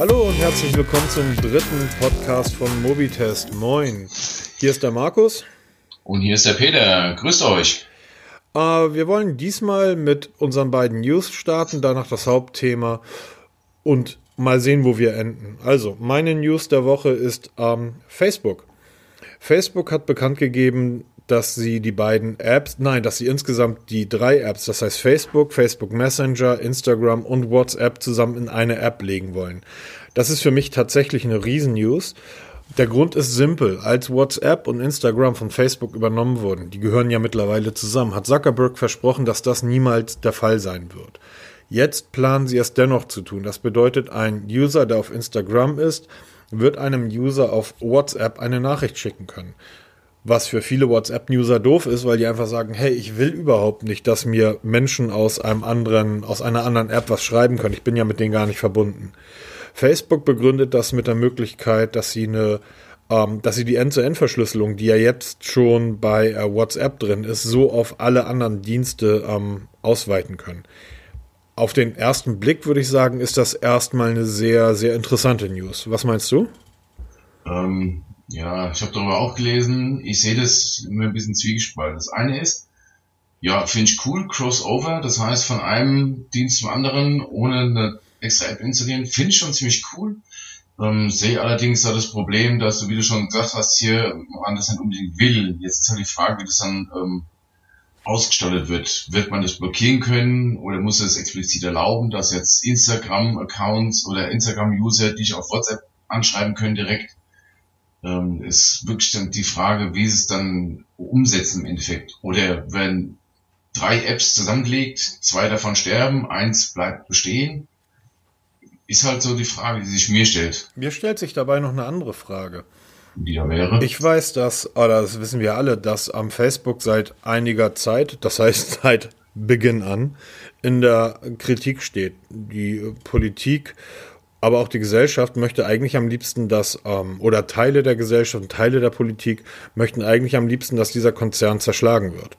Hallo und herzlich willkommen zum dritten Podcast von Mobitest. Moin. Hier ist der Markus. Und hier ist der Peter. Grüßt euch. Äh, wir wollen diesmal mit unseren beiden News starten, danach das Hauptthema und mal sehen, wo wir enden. Also, meine News der Woche ist ähm, Facebook. Facebook hat bekannt gegeben, dass sie die beiden Apps, nein, dass sie insgesamt die drei Apps, das heißt Facebook, Facebook Messenger, Instagram und WhatsApp zusammen in eine App legen wollen. Das ist für mich tatsächlich eine Riesen-News. Der Grund ist simpel. Als WhatsApp und Instagram von Facebook übernommen wurden, die gehören ja mittlerweile zusammen, hat Zuckerberg versprochen, dass das niemals der Fall sein wird. Jetzt planen sie es dennoch zu tun. Das bedeutet, ein User, der auf Instagram ist, wird einem User auf WhatsApp eine Nachricht schicken können. Was für viele WhatsApp-User doof ist, weil die einfach sagen, hey, ich will überhaupt nicht, dass mir Menschen aus einem anderen, aus einer anderen App was schreiben können. Ich bin ja mit denen gar nicht verbunden. Facebook begründet das mit der Möglichkeit, dass sie eine, ähm, dass sie die End-to-End-Verschlüsselung, die ja jetzt schon bei äh, WhatsApp drin ist, so auf alle anderen Dienste ähm, ausweiten können. Auf den ersten Blick würde ich sagen, ist das erstmal eine sehr, sehr interessante News. Was meinst du? Ähm, ja, ich habe darüber auch gelesen. Ich sehe das immer ein bisschen zwiegespalten. Das eine ist, ja, finde ich cool, Crossover, das heißt von einem Dienst zum anderen, ohne eine extra App installieren, finde ich schon ziemlich cool. Ähm, sehe allerdings da das Problem, dass du, wie du schon gesagt hast, hier man das nicht unbedingt will. Jetzt ist halt die Frage, wie das dann ähm, ausgestattet wird. Wird man das blockieren können oder muss es explizit erlauben, dass jetzt Instagram-Accounts oder Instagram-User dich auf WhatsApp anschreiben können direkt? Ähm, ist wirklich dann die Frage, wie sie es dann umsetzen im Endeffekt. Oder werden drei Apps zusammengelegt, zwei davon sterben, eins bleibt bestehen? Ist halt so die Frage, die sich mir stellt. Mir stellt sich dabei noch eine andere Frage. Die da wäre? Ich weiß, dass, oder das wissen wir alle, dass am Facebook seit einiger Zeit, das heißt seit Beginn an, in der Kritik steht. Die Politik aber auch die Gesellschaft möchte eigentlich am liebsten, dass, ähm, oder Teile der Gesellschaft und Teile der Politik möchten eigentlich am liebsten, dass dieser Konzern zerschlagen wird.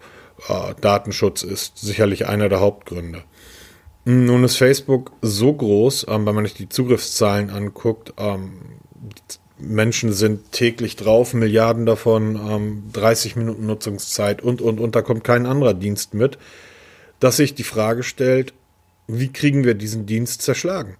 Äh, Datenschutz ist sicherlich einer der Hauptgründe. Nun ist Facebook so groß, ähm, wenn man sich die Zugriffszahlen anguckt, ähm, Menschen sind täglich drauf, Milliarden davon, ähm, 30 Minuten Nutzungszeit und, und, und, da kommt kein anderer Dienst mit, dass sich die Frage stellt, wie kriegen wir diesen Dienst zerschlagen?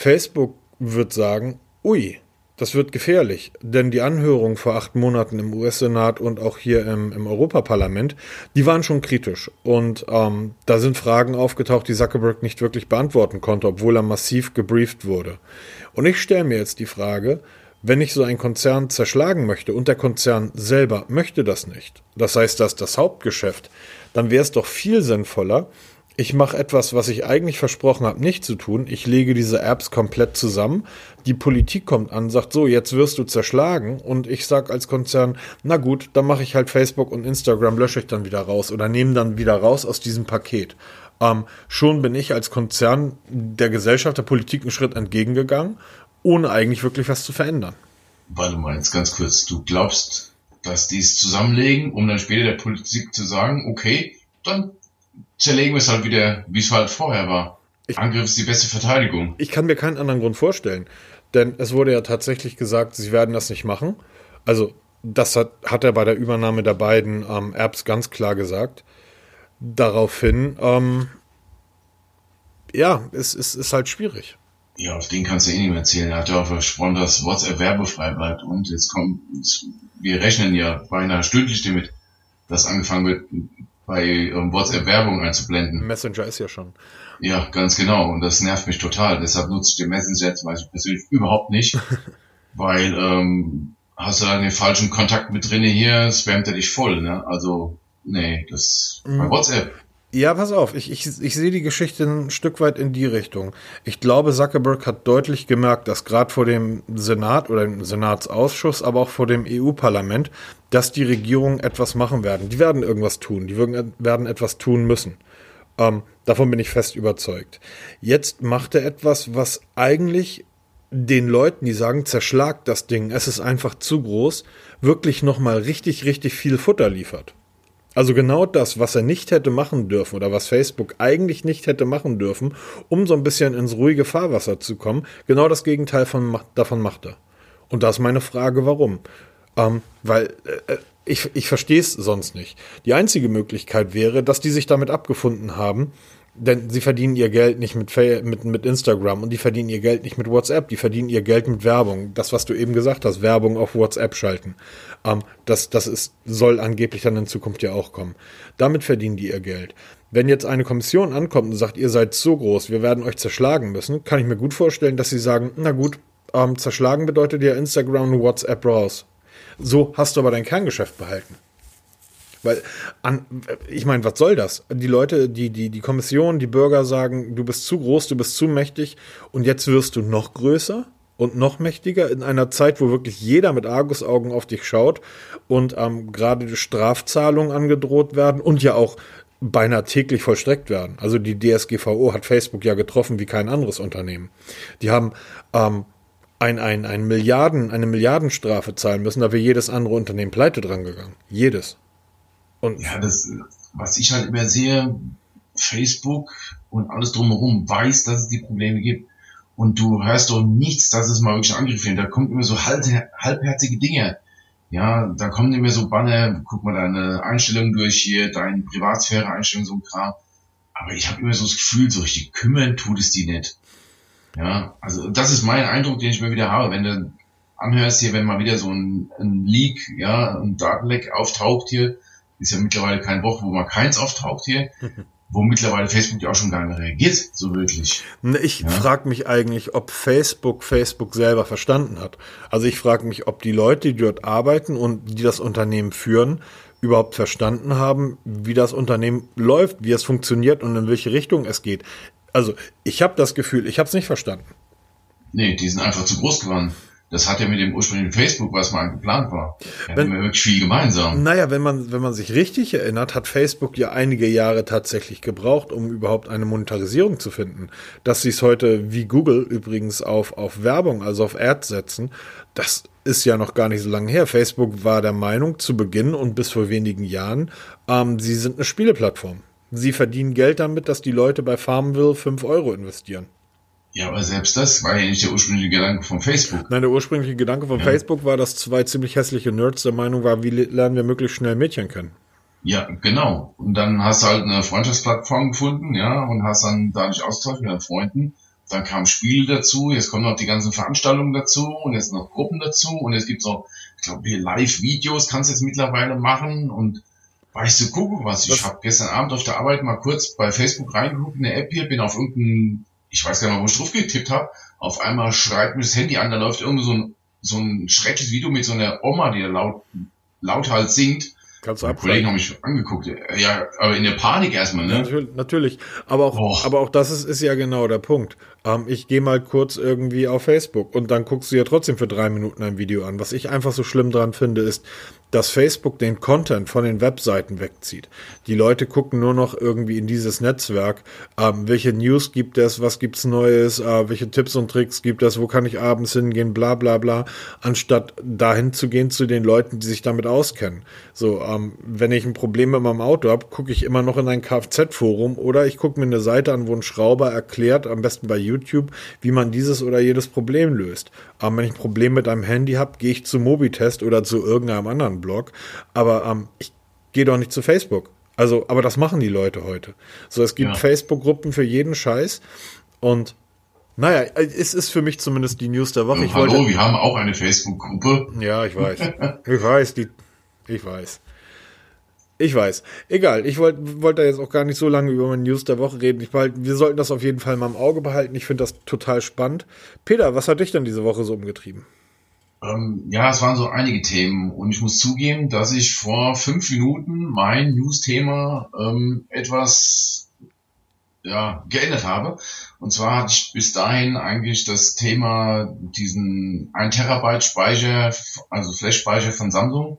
Facebook wird sagen, ui, das wird gefährlich, denn die Anhörung vor acht Monaten im US-Senat und auch hier im, im Europaparlament, die waren schon kritisch. Und ähm, da sind Fragen aufgetaucht, die Zuckerberg nicht wirklich beantworten konnte, obwohl er massiv gebrieft wurde. Und ich stelle mir jetzt die Frage, wenn ich so einen Konzern zerschlagen möchte und der Konzern selber möchte das nicht, das heißt, dass das Hauptgeschäft, dann wäre es doch viel sinnvoller, ich mache etwas, was ich eigentlich versprochen habe, nicht zu tun. Ich lege diese Apps komplett zusammen. Die Politik kommt an, sagt so, jetzt wirst du zerschlagen. Und ich sage als Konzern, na gut, dann mache ich halt Facebook und Instagram, lösche ich dann wieder raus oder nehme dann wieder raus aus diesem Paket. Ähm, schon bin ich als Konzern der Gesellschaft, der Politik einen Schritt entgegengegangen, ohne eigentlich wirklich was zu verändern. Warte mal, jetzt ganz kurz. Du glaubst, dass die es zusammenlegen, um dann später der Politik zu sagen, okay, dann zerlegen wir es halt wieder, wie es halt vorher war. Ich, Angriff ist die beste Verteidigung. Ich kann mir keinen anderen Grund vorstellen. Denn es wurde ja tatsächlich gesagt, sie werden das nicht machen. Also, das hat, hat er bei der Übernahme der beiden ähm, Apps ganz klar gesagt. Daraufhin, ähm, ja, es, es ist halt schwierig. Ja, auf den kannst du eh nicht mehr erzählen. Er hat ja auch versprochen, dass WhatsApp werbefrei bleibt. Und jetzt kommt, wir rechnen ja beinahe stündlich damit, dass angefangen wird, bei WhatsApp Werbung einzublenden. Messenger ist ja schon. Ja, ganz genau. Und das nervt mich total. Deshalb nutze ich den Messenger zum Beispiel persönlich überhaupt nicht, weil ähm, hast du dann den falschen Kontakt mit drinne hier, spammt er dich voll. Ne? Also nee, das mhm. bei WhatsApp ja, pass auf, ich, ich, ich sehe die Geschichte ein Stück weit in die Richtung. Ich glaube, Zuckerberg hat deutlich gemerkt, dass gerade vor dem Senat oder dem Senatsausschuss, aber auch vor dem EU-Parlament, dass die Regierungen etwas machen werden. Die werden irgendwas tun, die werden etwas tun müssen. Ähm, davon bin ich fest überzeugt. Jetzt macht er etwas, was eigentlich den Leuten, die sagen, zerschlagt das Ding, es ist einfach zu groß, wirklich nochmal richtig, richtig viel Futter liefert. Also genau das, was er nicht hätte machen dürfen oder was Facebook eigentlich nicht hätte machen dürfen, um so ein bisschen ins ruhige Fahrwasser zu kommen, genau das Gegenteil von, davon macht er. Und da ist meine Frage, warum? Ähm, weil äh, ich, ich verstehe es sonst nicht. Die einzige Möglichkeit wäre, dass die sich damit abgefunden haben, denn sie verdienen ihr Geld nicht mit, mit, mit Instagram und die verdienen ihr Geld nicht mit WhatsApp, die verdienen ihr Geld mit Werbung. Das, was du eben gesagt hast, Werbung auf WhatsApp schalten. Ähm, das das ist, soll angeblich dann in Zukunft ja auch kommen. Damit verdienen die ihr Geld. Wenn jetzt eine Kommission ankommt und sagt, ihr seid so groß, wir werden euch zerschlagen müssen, kann ich mir gut vorstellen, dass sie sagen, na gut, ähm, zerschlagen bedeutet ja Instagram und WhatsApp raus. So hast du aber dein Kerngeschäft behalten. Weil, an, ich meine, was soll das? Die Leute, die, die, die Kommission, die Bürger sagen, du bist zu groß, du bist zu mächtig und jetzt wirst du noch größer und noch mächtiger in einer Zeit, wo wirklich jeder mit Argusaugen auf dich schaut und ähm, gerade Strafzahlungen angedroht werden und ja auch beinahe täglich vollstreckt werden. Also die DSGVO hat Facebook ja getroffen wie kein anderes Unternehmen. Die haben ähm, ein, ein, ein Milliarden, eine Milliardenstrafe zahlen müssen, da wäre jedes andere Unternehmen pleite dran gegangen. Jedes. Und ja, das, was ich halt immer sehe, Facebook und alles drumherum weiß, dass es die Probleme gibt. Und du hörst doch nichts, dass es mal wirklich Angriff wird. Da kommt immer so halb, halbherzige Dinge. Ja, da kommen immer so Banner, guck mal deine Einstellungen durch hier, deine Privatsphäre-Einstellungen, so ein Kram. Aber ich habe immer so das Gefühl, so richtig kümmern tut es die nicht. Ja, also das ist mein Eindruck, den ich mir wieder habe. Wenn du anhörst hier, wenn mal wieder so ein, ein Leak, ja, ein Datenleck auftaucht hier, ist ja mittlerweile kein Woche, wo mal keins auftaucht hier, wo mittlerweile Facebook ja auch schon gar nicht reagiert, so wirklich. Ne, ich ja? frage mich eigentlich, ob Facebook Facebook selber verstanden hat. Also ich frage mich, ob die Leute, die dort arbeiten und die das Unternehmen führen, überhaupt verstanden haben, wie das Unternehmen läuft, wie es funktioniert und in welche Richtung es geht. Also ich habe das Gefühl, ich habe es nicht verstanden. Nee, die sind einfach zu groß geworden. Das hat ja mit dem ursprünglichen Facebook, was mal geplant war. Haben wir wirklich viel gemeinsam. Naja, wenn man, wenn man sich richtig erinnert, hat Facebook ja einige Jahre tatsächlich gebraucht, um überhaupt eine Monetarisierung zu finden. Dass sie es heute wie Google übrigens auf, auf Werbung, also auf Ads setzen, das ist ja noch gar nicht so lange her. Facebook war der Meinung zu Beginn und bis vor wenigen Jahren, ähm, sie sind eine Spieleplattform. Sie verdienen Geld damit, dass die Leute bei Farmville 5 Euro investieren. Ja, aber selbst das war ja nicht der ursprüngliche Gedanke von Facebook. Nein, der ursprüngliche Gedanke von ja. Facebook war, dass zwei ziemlich hässliche Nerds der Meinung waren, wie lernen wir möglichst schnell Mädchen kennen. Ja, genau. Und dann hast du halt eine Freundschaftsplattform gefunden, ja, und hast dann dadurch Austausch mit deinen Freunden. Dann kamen Spiele dazu, jetzt kommen noch die ganzen Veranstaltungen dazu und jetzt noch Gruppen dazu und jetzt gibt's noch, ich glaube, hier Live-Videos kannst du jetzt mittlerweile machen und weißt du, guck was, ich habe gestern Abend auf der Arbeit mal kurz bei Facebook reingeguckt in der App hier, bin auf irgendein ich weiß gar nicht wo ich drauf getippt habe, auf einmal schreibt mir das Handy an, da läuft irgendwie so ein, so ein schreckliches Video mit so einer Oma, die da laut, laut halt singt. Kannst du Die Kollegen haben mich angeguckt. Ja, aber in der Panik erstmal, ne? Natürlich, natürlich. Aber auch, Och. aber auch das ist, ist ja genau der Punkt. Ähm, ich gehe mal kurz irgendwie auf Facebook und dann guckst du ja trotzdem für drei Minuten ein Video an. Was ich einfach so schlimm dran finde, ist, dass Facebook den Content von den Webseiten wegzieht. Die Leute gucken nur noch irgendwie in dieses Netzwerk, ähm, welche News gibt es, was gibt's Neues, äh, welche Tipps und Tricks gibt es, wo kann ich abends hingehen, bla bla bla, anstatt dahin zu gehen zu den Leuten, die sich damit auskennen. So, ähm, wenn ich ein Problem mit meinem Auto habe, gucke ich immer noch in ein Kfz-Forum oder ich gucke mir eine Seite an, wo ein Schrauber erklärt, am besten bei YouTube, wie man dieses oder jedes Problem löst. Aber wenn ich ein Problem mit einem Handy habe, gehe ich zu Mobitest oder zu irgendeinem anderen Blog. Aber ähm, ich gehe doch nicht zu Facebook. Also, aber das machen die Leute heute. So, es gibt ja. Facebook-Gruppen für jeden Scheiß. Und naja, es ist für mich zumindest die News der Woche. Ich hallo, wollte, wir haben auch eine Facebook-Gruppe. Ja, ich weiß. ich weiß, die, ich weiß. Ich weiß. Egal, ich wollte wollt da jetzt auch gar nicht so lange über meine News der Woche reden. Ich behalte, wir sollten das auf jeden Fall mal im Auge behalten. Ich finde das total spannend. Peter, was hat dich denn diese Woche so umgetrieben? Ähm, ja, es waren so einige Themen und ich muss zugeben, dass ich vor fünf Minuten mein News-Thema ähm, etwas ja, geändert habe. Und zwar hatte ich bis dahin eigentlich das Thema diesen 1 Terabyte Speicher, also Flash-Speicher von Samsung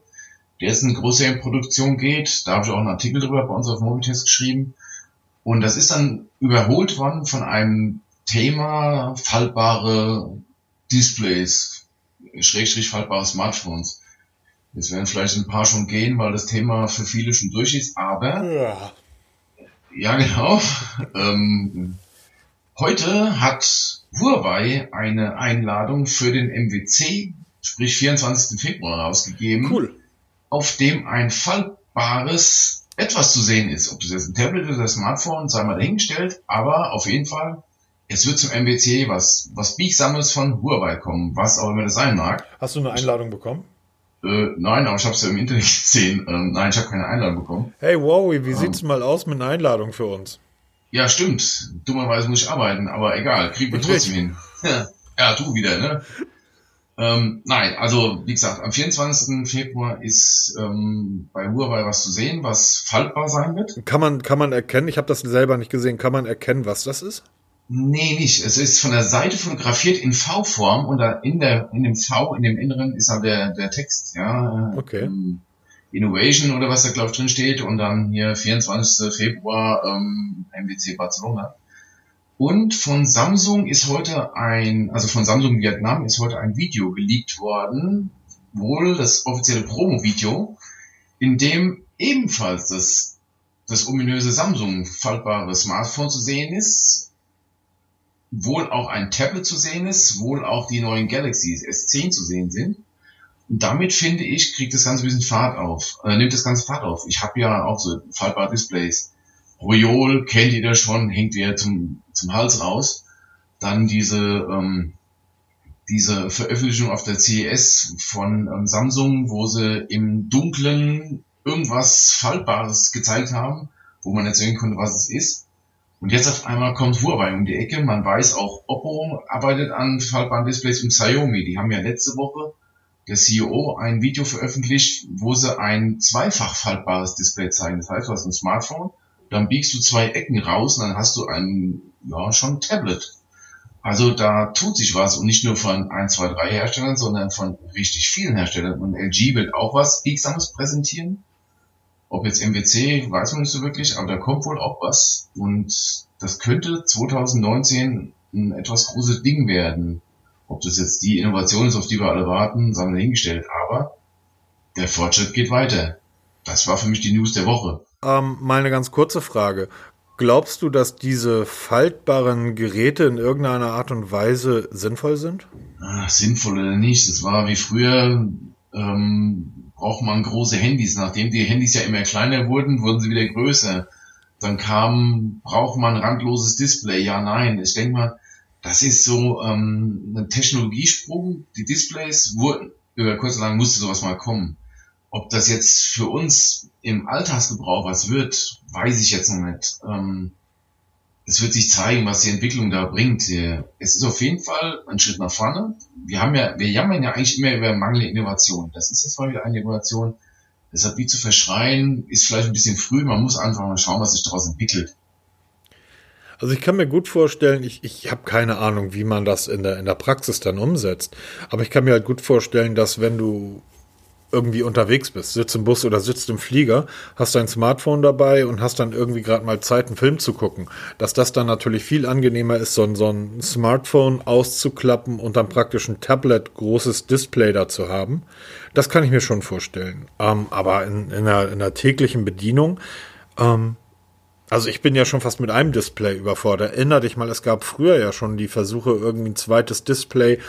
der jetzt in große Produktion geht. Da habe ich auch einen Artikel drüber bei uns auf Mobitest geschrieben. Und das ist dann überholt worden von einem Thema faltbare Displays, schrägstrich faltbare Smartphones. Jetzt werden vielleicht ein paar schon gehen, weil das Thema für viele schon durch ist, aber Ja. ja genau. ähm, heute hat Huawei eine Einladung für den MWC, sprich 24. Februar rausgegeben, Cool. auf dem ein faltbares etwas zu sehen ist. Ob das jetzt ein Tablet oder ein Smartphone, sei mal dahingestellt, aber auf jeden Fall, es wird zum MWC was, was Biegsames von Huawei kommen, was auch immer das sein mag. Hast du eine Einladung bekommen? Äh, nein, aber ich habe es ja im Internet gesehen. Ähm, nein, ich habe keine Einladung bekommen. Hey Wowie, wie sieht's mal aus mit einer Einladung für uns? Ja, stimmt. Dummerweise muss ich arbeiten, aber egal, kriegen wir trotzdem hin. ja, du wieder, ne? Ähm, nein, also wie gesagt, am 24. Februar ist ähm, bei Huawei was zu sehen, was faltbar sein wird. Kann man, kann man erkennen, ich habe das selber nicht gesehen, kann man erkennen, was das ist? Nee, nicht. Es ist von der Seite fotografiert in V-Form und da in der in dem V, in dem Inneren ist halt der, der Text, ja. Okay. Ähm, Innovation oder was da glaube ich drin steht und dann hier 24. Februar ähm, MWC Barcelona. Und von Samsung ist heute ein, also von Samsung Vietnam ist heute ein Video geleakt worden, wohl das offizielle Promo-Video, in dem ebenfalls das, das ominöse Samsung faltbare Smartphone zu sehen ist, wohl auch ein Tablet zu sehen ist, wohl auch die neuen Galaxies S10 zu sehen sind. Und damit finde ich, kriegt das Ganze ein bisschen Fahrt auf, äh, nimmt das Ganze Fahrt auf. Ich habe ja auch so faltbare Displays. Royol kennt ihr schon, hängt ihr zum, zum Hals raus. Dann diese, ähm, diese Veröffentlichung auf der CES von ähm, Samsung, wo sie im Dunklen irgendwas Faltbares gezeigt haben, wo man nicht sehen konnte, was es ist. Und jetzt auf einmal kommt Huawei um die Ecke. Man weiß auch, Oppo arbeitet an faltbaren Displays und Xiaomi. Die haben ja letzte Woche der CEO ein Video veröffentlicht, wo sie ein zweifach faltbares Display zeigen. Das heißt, du hast ein Smartphone, dann biegst du zwei Ecken raus und dann hast du ein, ja, schon ein Tablet. Also da tut sich was und nicht nur von 1, 2, 3 Herstellern, sondern von richtig vielen Herstellern. Und LG wird auch was Biegsames präsentieren. Ob jetzt MWC, weiß man nicht so wirklich, aber da kommt wohl auch was. Und das könnte 2019 ein etwas großes Ding werden. Ob das jetzt die Innovation ist, auf die wir alle warten, sagen wir dahingestellt. Aber der Fortschritt geht weiter. Das war für mich die News der Woche. Ähm, mal eine ganz kurze Frage. Glaubst du, dass diese faltbaren Geräte in irgendeiner Art und Weise sinnvoll sind? Ach, sinnvoll oder nicht. Das war wie früher, ähm, braucht man große Handys. Nachdem die Handys ja immer kleiner wurden, wurden sie wieder größer. Dann kam, braucht man randloses Display? Ja, nein. Ich denke mal, das ist so ähm, ein Technologiesprung. Die Displays wurden, über kurz oder lang musste sowas mal kommen. Ob das jetzt für uns im Alltagsgebrauch was wird, weiß ich jetzt noch nicht. Ähm, es wird sich zeigen, was die Entwicklung da bringt. Es ist auf jeden Fall ein Schritt nach vorne. Wir haben ja, wir jammern ja eigentlich immer über mangelnde Innovation. Das ist jetzt mal wieder eine Innovation. Deshalb die zu verschreien, ist vielleicht ein bisschen früh. Man muss einfach mal schauen, was sich daraus entwickelt. Also ich kann mir gut vorstellen, ich, ich habe keine Ahnung, wie man das in der, in der Praxis dann umsetzt. Aber ich kann mir halt gut vorstellen, dass wenn du irgendwie unterwegs bist, sitzt im Bus oder sitzt im Flieger, hast dein Smartphone dabei und hast dann irgendwie gerade mal Zeit, einen Film zu gucken, dass das dann natürlich viel angenehmer ist, so ein, so ein Smartphone auszuklappen und dann praktisch ein Tablet großes Display da zu haben. Das kann ich mir schon vorstellen. Ähm, aber in, in, der, in der täglichen Bedienung, ähm, also ich bin ja schon fast mit einem Display überfordert. Erinner dich mal, es gab früher ja schon die Versuche, irgendwie ein zweites Display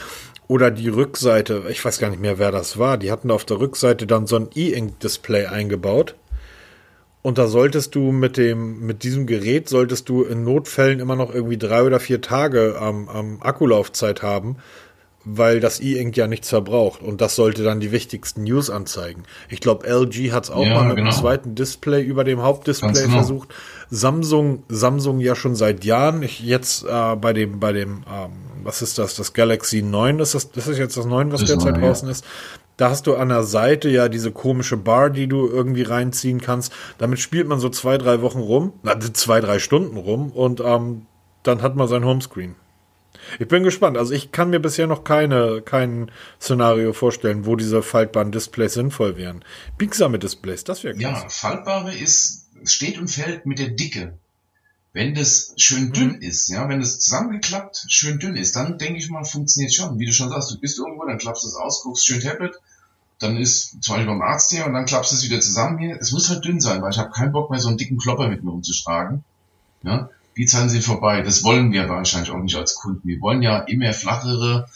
oder die Rückseite, ich weiß gar nicht mehr, wer das war, die hatten auf der Rückseite dann so ein E-Ink-Display eingebaut. Und da solltest du mit dem, mit diesem Gerät solltest du in Notfällen immer noch irgendwie drei oder vier Tage am, am Akkulaufzeit haben, weil das E-Ink ja nichts verbraucht. Und das sollte dann die wichtigsten News anzeigen. Ich glaube, LG hat es auch Ja, mal mit genau. einem zweiten Display über dem Hauptdisplay genau. versucht. Samsung, Samsung ja schon seit Jahren. Ich jetzt äh, bei dem, bei dem, ähm, was ist das? Das Galaxy 9 ist das, das ist jetzt das 9, was Das derzeit Neue, ja. draußen ist. Da hast du an der Seite ja diese komische Bar, die du irgendwie reinziehen kannst. Damit spielt man so zwei, drei Wochen rum, na, zwei, drei Stunden rum und ähm, dann hat man sein Homescreen. Ich bin gespannt. Also ich kann mir bisher noch keine, kein Szenario vorstellen, wo diese faltbaren Displays sinnvoll wären. Biegsame Displays, das wäre Ja, klasse. faltbare ist, steht und fällt mit der Dicke. Wenn das schön dünn ist, ja, wenn das zusammengeklappt schön dünn ist, dann denke ich mal, funktioniert schon. Wie du schon sagst, du bist irgendwo, dann klappst du es aus, guckst schön Tablet, dann ist zum Beispiel beim Arzt hier und dann klappst du es wieder zusammen hier. Es muss halt dünn sein, weil ich habe keinen Bock mehr, so einen dicken Klopper mit mir umzuschlagen. Ja, die Zeiten sind vorbei. Das wollen wir wahrscheinlich auch nicht als Kunden. Wir wollen ja immer flachere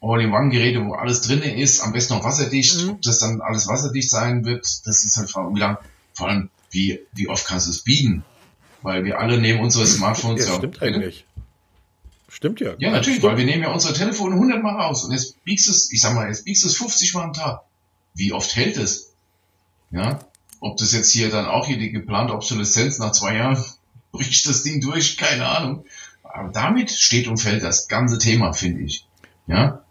All-in-One-Geräte, wo alles drin ist, am besten noch wasserdicht. Mhm. Ob das dann alles wasserdicht sein wird, das ist halt vor allem, vor allem wie, wie oft kannst du es biegen? Weil wir alle nehmen unsere Smartphones ja. Stimmt eigentlich. Stimmt ja. Ja, natürlich, stimmt. weil wir nehmen ja unsere Telefone 100 Mal raus und jetzt biegst du es, ich sag mal, jetzt biegst du es 50 Mal am Tag. Wie oft hält es? Ja, ob das jetzt hier dann auch hier die geplante Obsoleszenz nach zwei Jahren bricht das Ding durch, keine Ahnung. Aber damit steht und fällt das ganze Thema, finde ich. Ja.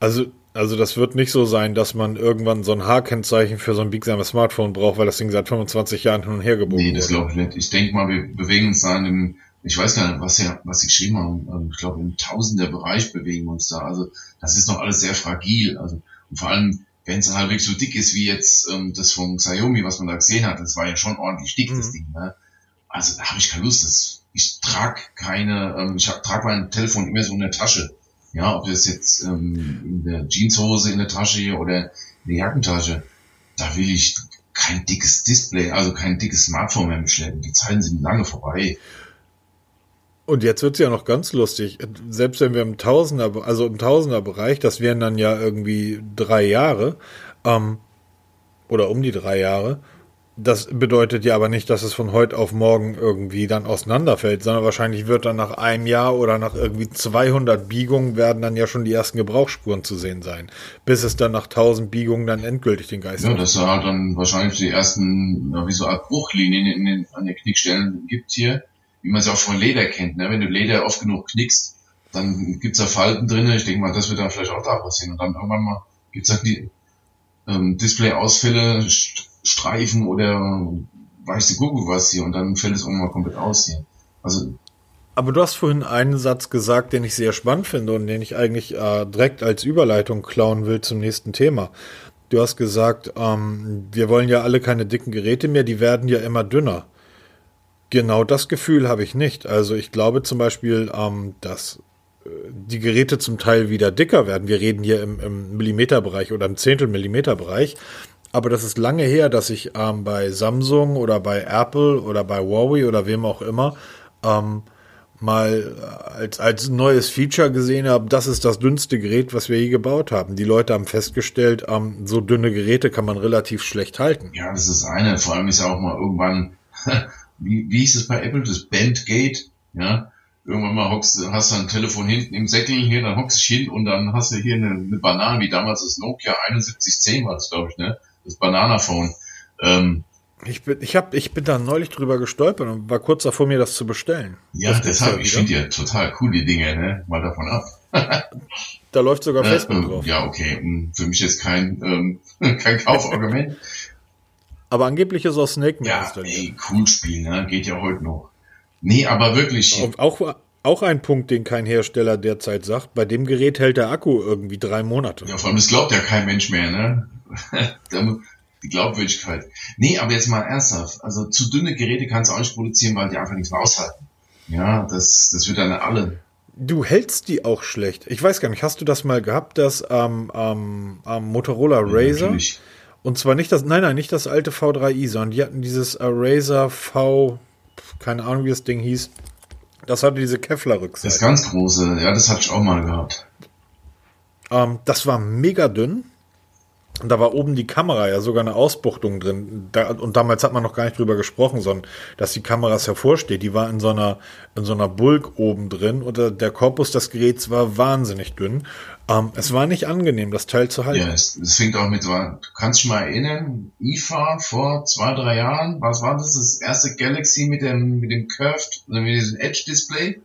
Also, also das wird nicht so sein, dass man irgendwann so ein H-Kennzeichen für so ein biegsames Smartphone braucht, weil das Ding seit 25 Jahren hin und her gebogen Nee, das glaube ich nicht. Ich denke mal, wir bewegen uns da in dem, ich weiß gar nicht, was ja, was sie geschrieben haben, ähm, ich glaube im Tausender Bereich bewegen wir uns da. Also das ist noch alles sehr fragil. Also und vor allem, wenn es halbwegs so dick ist wie jetzt ähm, das von Xiaomi, was man da gesehen hat, das war ja schon ordentlich dick, mhm. das Ding. Ne? Also da habe ich keine Lust. Das, ich trage keine, ähm, ich trage mein Telefon immer so in der Tasche. Ja, ob das jetzt ähm, in der Jeanshose in der Tasche oder in der Jackentasche, da will ich kein dickes Display, also kein dickes Smartphone mehr mitschleppen. Die Zeiten sind lange vorbei. Und jetzt wird's ja noch ganz lustig. Selbst wenn wir im Tausender, also im Tausenderbereich, das wären dann ja irgendwie drei Jahre, ähm, oder um die drei Jahre, das bedeutet ja aber nicht, dass es von heute auf morgen irgendwie dann auseinanderfällt, sondern wahrscheinlich wird dann nach einem Jahr oder nach irgendwie 200 Biegungen werden dann ja schon die ersten Gebrauchsspuren zu sehen sein, bis es dann nach 1000 Biegungen dann endgültig den Geist Ja, dass es halt dann wahrscheinlich die ersten, wie so Art Bruchlinien in den, an den Knickstellen gibt hier, wie man es auch von Leder kennt, ne? wenn du Leder oft genug knickst, dann gibt's da Falten drin, ich denke mal, das wird dann vielleicht auch da passieren. Und dann irgendwann mal gibt's halt die ähm, Display-Ausfälle, Streifen oder weiß die Kuckuck was hier und dann fällt es irgendwann komplett aus hier. Also aber du hast vorhin einen Satz gesagt, den ich sehr spannend finde und den ich eigentlich äh, direkt als Überleitung klauen will zum nächsten Thema. Du hast gesagt, ähm, wir wollen ja alle keine dicken Geräte mehr, die werden ja immer dünner. Genau das Gefühl habe ich nicht. Also ich glaube zum Beispiel, ähm, dass äh, die Geräte zum Teil wieder dicker werden. Wir reden hier im, im Millimeterbereich oder im Zehntel-Millimeter-Bereich. Aber das ist lange her, dass ich ähm, bei Samsung oder bei Apple oder bei Huawei oder wem auch immer ähm, mal als, als neues Feature gesehen habe, das ist das dünnste Gerät, was wir je gebaut haben. Die Leute haben festgestellt, ähm, so dünne Geräte kann man relativ schlecht halten. Ja, das ist eine. Vor allem ist ja auch mal irgendwann, wie, wie hieß es bei Apple, das Bandgate, ja. Irgendwann mal hockst, hast du ein Telefon hinten im Säckel hier, dann hockst du hin und dann hast du hier eine, eine Banane, wie damals das Nokia 7110 war das, glaube ich, ne? Das Bananaphone. Ähm, ich bin, ich hab, ich bin da neulich drüber gestolpert und war kurz davor, mir das zu bestellen. Ja, das deshalb, ich finde ja total cool die Dinge, ne? Mal davon ab. da läuft sogar Facebook äh, drauf. Ja, okay. Hm, für mich ist kein, ähm, kein Kaufargument. aber angeblich ist auch Snake Ja, ey, cool Spiel, ne? Geht ja heute noch. Nee, aber wirklich. Auch, auch ein Punkt, den kein Hersteller derzeit sagt. Bei dem Gerät hält der Akku irgendwie drei Monate. Ja, vor allem, das glaubt ja kein Mensch mehr, ne? die Glaubwürdigkeit. Nee, aber jetzt mal ernsthaft. Also zu dünne Geräte kannst du auch nicht produzieren, weil die einfach nichts mehr aushalten. Ja, das, das wird dann alle. Du hältst die auch schlecht. Ich weiß gar nicht, hast du das mal gehabt, das am ähm, ähm, Motorola Razer? Ja, und zwar nicht das, nein, nein, nicht das alte V3i, sondern die hatten dieses Razer V, keine Ahnung, wie das Ding hieß. Das hatte diese Kevlar-Rückseite. Das ganz große, ja, das hatte ich auch mal gehabt. Ähm, das war mega dünn. Und da war oben die Kamera ja sogar eine Ausbuchtung drin. Da, und damals hat man noch gar nicht drüber gesprochen, sondern dass die Kameras hervorsteht. Die war in so einer, in so einer Bulk oben drin und der Korpus des Geräts war wahnsinnig dünn. Ähm, es war nicht angenehm, das Teil zu halten. Ja, es, es fängt auch mit, du kannst dich mal erinnern, IFA vor zwei, drei Jahren, was war das? Das erste Galaxy mit dem, mit dem Curved, mit diesem Edge-Display?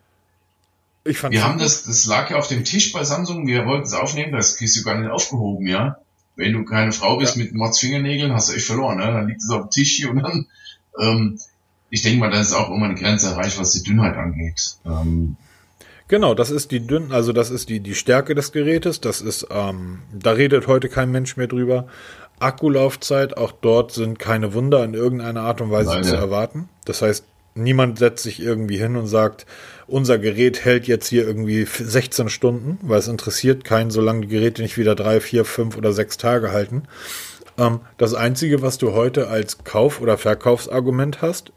Ich fand wir haben das, das lag ja auf dem Tisch bei Samsung, wir wollten es aufnehmen, das kriegst du gar nicht aufgehoben, ja wenn du keine Frau bist ja. mit Mordsfingernägeln, hast du echt verloren. Ne? Dann liegt es auf dem Tisch hier und dann, ähm, ich denke mal, da ist auch immer eine Grenze erreicht, was die Dünnheit angeht. Ähm, Genau, das ist die dünn, also das ist die die Stärke des Gerätes. Das ist, ähm, da redet heute kein Mensch mehr drüber. Akkulaufzeit, auch dort sind keine Wunder in irgendeiner Art und Weise Leider. zu erwarten. Das heißt, Niemand setzt sich irgendwie hin und sagt, unser Gerät hält jetzt hier irgendwie 16 Stunden, weil es interessiert keinen, solange die Geräte nicht wieder drei, vier, fünf oder sechs Tage halten. Ähm, das Einzige, was du heute als Kauf- oder Verkaufsargument hast,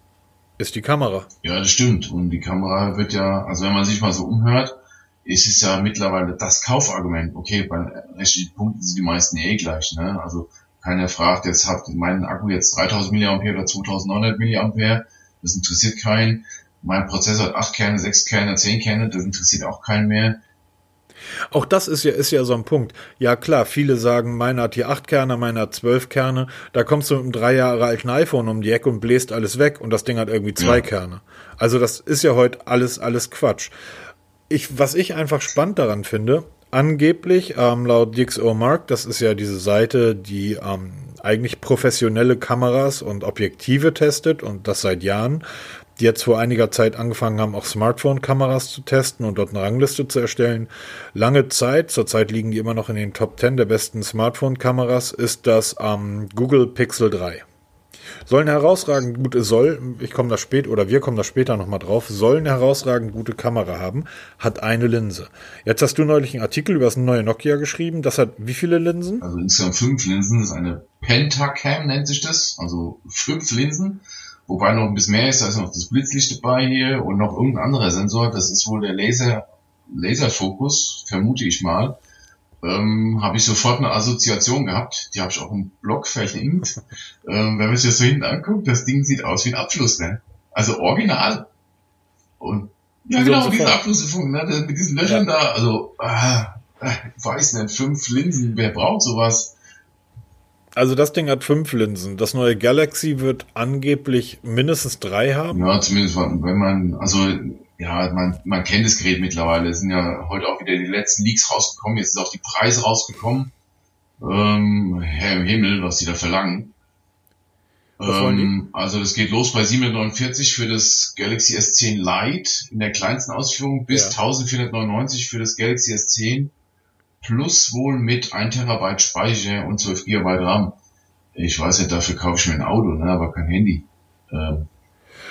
ist die Kamera. Ja, das stimmt. Und die Kamera wird ja, also wenn man sich mal so umhört, ist es ja mittlerweile das Kaufargument. Okay, bei rechtlichen Punkten sind die meisten eh gleich. Ne? Also keiner fragt, jetzt hat mein Akku jetzt 3000 mAh oder 2900 mAh. Das interessiert keinen. Mein Prozessor hat 8 Kerne, 6 Kerne, 10 Kerne. Das interessiert auch keinen mehr. Auch das ist ja, ist ja so ein Punkt. Ja klar, viele sagen, meiner hat hier acht Kerne, meiner hat zwölf Kerne. Da kommst du mit einem drei Jahre alten iPhone um die Ecke und bläst alles weg und das Ding hat irgendwie zwei ja. Kerne. Also das ist ja heute alles, alles Quatsch. Ich, was ich einfach spannend daran finde, angeblich, ähm, laut DxO Mark, das ist ja diese Seite, die ähm, eigentlich professionelle Kameras und Objektive testet und das seit Jahren die jetzt vor einiger Zeit angefangen haben, auch Smartphone-Kameras zu testen und dort eine Rangliste zu erstellen. Lange Zeit, zurzeit liegen die immer noch in den Top 10 der besten Smartphone-Kameras, ist das ähm, Google Pixel 3. Sollen herausragend gute, soll, ich komme da später, oder wir kommen da später nochmal drauf, sollen herausragend gute Kamera haben, hat eine Linse. Jetzt hast du neulich einen Artikel über das neue Nokia geschrieben, das hat wie viele Linsen? Also insgesamt fünf Linsen, das ist eine Pentacam nennt sich das, also fünf Linsen. Wobei noch ein bisschen mehr ist, da ist noch das Blitzlicht dabei hier und noch irgendein anderer Sensor. Das ist wohl der Laser, Laserfokus, vermute ich mal. Ähm, habe ich sofort eine Assoziation gehabt. Die habe ich auch im Blog verlinkt. ähm, wenn man sich das so hinten anguckt, das Ding sieht aus wie ein Abfluss, ne? Also original. Und ja, genau, diese Abflussfunk, ne? Mit diesen Löchern ja. da, also, ah, weiß nicht, fünf Linsen, wer braucht sowas? Also das Ding hat fünf Linsen. Das neue Galaxy wird angeblich mindestens drei haben. Ja, zumindest wenn man, also ja, man, man kennt das Gerät mittlerweile. Es sind ja heute auch wieder die letzten Leaks rausgekommen. Jetzt ist auch die Preise rausgekommen. Ähm, Herr im Himmel, was die da verlangen. Ähm, also das geht los bei 749 für das Galaxy S10 Lite in der kleinsten Ausführung bis ja. 1499 für das Galaxy S10 plus wohl mit 1 Terabyte Speicher und 12 Gigabyte RAM. Ich weiß nicht, dafür kaufe ich mir ein Auto, ne, aber kein Handy. Ähm.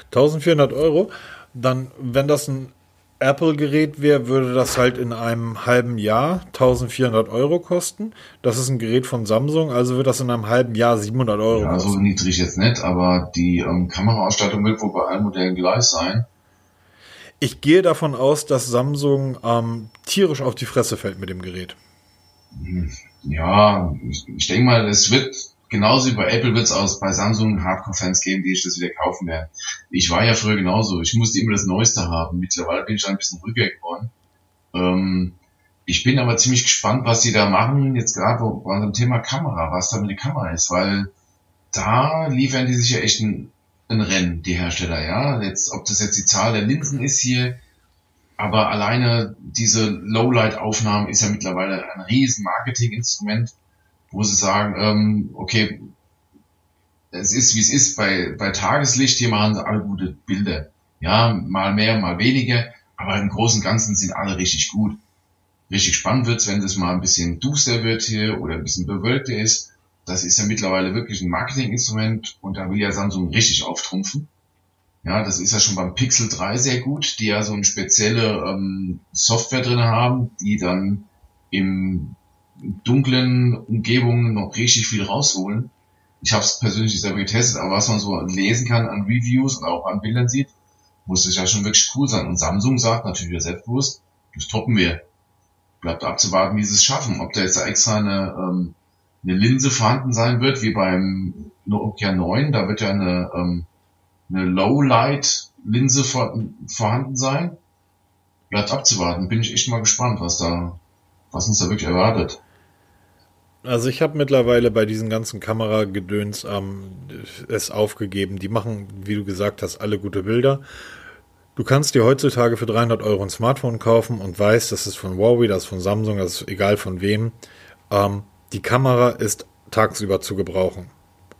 1400 Euro. Dann, wenn das ein Apple-Gerät wäre, würde das halt in einem halben Jahr 1400 Euro kosten. Das ist ein Gerät von Samsung, also wird das in einem halben Jahr 700 Euro ja, kosten. so niedrig jetzt nicht, aber die ähm, Kameraausstattung wird wohl bei allen Modellen gleich sein. Ich gehe davon aus, dass Samsung ähm, tierisch auf die Fresse fällt mit dem Gerät. Hm, ja, ich, ich denke mal, es wird genauso wie bei Apple wird es aus bei Samsung Hardcore-Fans geben, die ich das wieder kaufen werden. Ich war ja früher genauso. Ich musste immer das Neueste haben. Mittlerweile bin ich ein bisschen ruhiger geworden. Ähm, ich bin aber ziemlich gespannt, was sie da machen, jetzt gerade bei dem Thema Kamera, was da mit der Kamera ist, weil da liefern die sich ja echt ein ein Rennen, die Hersteller, ja. Jetzt, ob das jetzt die Zahl der Linsen ist hier, aber alleine diese Lowlight-Aufnahmen ist ja mittlerweile ein riesen Marketing-Instrument, wo sie sagen, ähm, okay, es ist wie es ist bei, bei Tageslicht, hier machen sie alle gute Bilder. Ja, mal mehr, mal weniger, aber im Großen und Ganzen sind alle richtig gut. Richtig spannend wird's, wenn das mal ein bisschen duster wird hier oder ein bisschen bewölkter ist das ist ja mittlerweile wirklich ein Marketinginstrument und da will ja Samsung richtig auftrumpfen. Ja, das ist ja schon beim Pixel 3 sehr gut, die ja so eine spezielle ähm, Software drin haben, die dann im dunklen Umgebungen noch richtig viel rausholen. Ich habe es persönlich selber getestet, aber was man so lesen kann an Reviews und auch an Bildern sieht, muss das ja schon wirklich cool sein. Und Samsung sagt natürlich wieder selbstbewusst, das toppen wir. Bleibt abzuwarten, wie sie es schaffen. Ob da jetzt extra eine ähm, eine Linse vorhanden sein wird, wie beim Nokia 9. Da wird ja eine, ähm, eine Low-Light-Linse vor, vorhanden sein. Bleibt abzuwarten. Bin ich echt mal gespannt, was da, was uns da wirklich erwartet. Also ich habe mittlerweile bei diesen ganzen Kameragedöns ähm, es aufgegeben. Die machen, wie du gesagt hast, alle gute Bilder. Du kannst dir heutzutage für 300 Euro ein Smartphone kaufen und weißt, das ist von Huawei, das ist von Samsung, das ist egal von wem. Ähm, die Kamera ist tagsüber zu gebrauchen.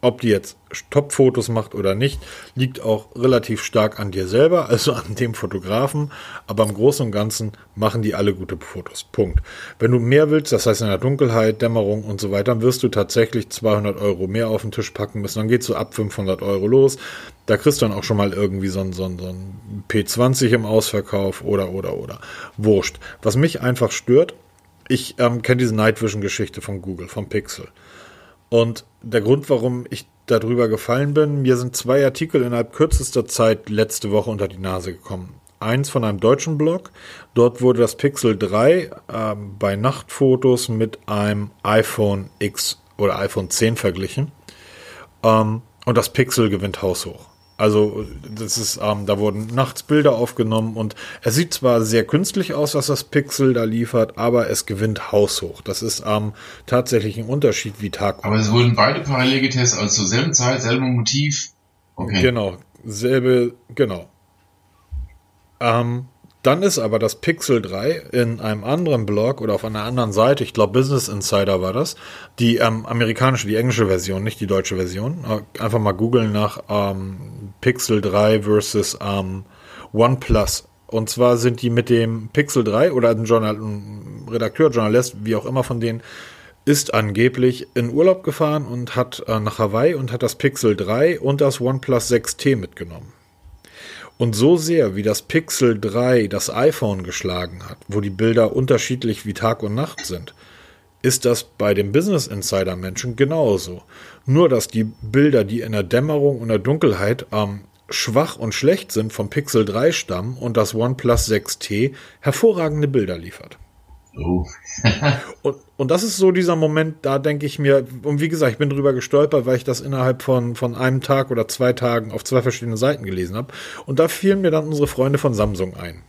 Ob die jetzt Top-Fotos macht oder nicht, liegt auch relativ stark an dir selber, also an dem Fotografen. Aber im Großen und Ganzen machen die alle gute Fotos. Punkt. Wenn du mehr willst, das heißt in der Dunkelheit, Dämmerung und so weiter, dann wirst du tatsächlich 200 Euro mehr auf den Tisch packen müssen. Dann geht's so ab 500 Euro los. Da kriegst du dann auch schon mal irgendwie so ein, so ein, so ein P20 im Ausverkauf oder, oder, oder. Wurscht. Was mich einfach stört, ich ähm, kenne diese Night Vision Geschichte von Google, vom Pixel. Und der Grund, warum ich darüber gefallen bin, mir sind zwei Artikel innerhalb kürzester Zeit letzte Woche unter die Nase gekommen. Eins von einem deutschen Blog. Dort wurde das Pixel 3 ähm, bei Nachtfotos mit einem iPhone X oder iPhone 10 verglichen. Ähm, und das Pixel gewinnt haushoch. Also das ist, ähm, da wurden nachts Bilder aufgenommen und es sieht zwar sehr künstlich aus, was das Pixel da liefert, aber es gewinnt haushoch. Das ist ähm, tatsächlich ein Unterschied wie Tag. Aber es wurden beide parallel getestet, also zur selben Zeit, selbe Motiv. Okay. Genau, selbe, genau. Ähm, dann ist aber das Pixel 3 in einem anderen Blog oder auf einer anderen Seite, ich glaube Business Insider war das, die ähm, amerikanische, die englische Version, nicht die deutsche Version. Äh, einfach mal googeln nach ähm, Pixel 3 versus ähm, OnePlus. Und zwar sind die mit dem Pixel 3 oder ein, Journal, ein Redakteur, Journalist, wie auch immer von denen, ist angeblich in Urlaub gefahren und hat äh, nach Hawaii und hat das Pixel 3 und das OnePlus 6T mitgenommen. Und so sehr wie das Pixel 3 das iPhone geschlagen hat, wo die Bilder unterschiedlich wie Tag und Nacht sind, ist das bei den Business Insider Menschen genauso. Nur dass die Bilder, die in der Dämmerung und der Dunkelheit ähm, schwach und schlecht sind, vom Pixel 3 stammen und das OnePlus 6T hervorragende Bilder liefert. Oh. und, und das ist so dieser Moment, da denke ich mir, und wie gesagt, ich bin drüber gestolpert, weil ich das innerhalb von, von einem Tag oder zwei Tagen auf zwei verschiedenen Seiten gelesen habe. Und da fielen mir dann unsere Freunde von Samsung ein,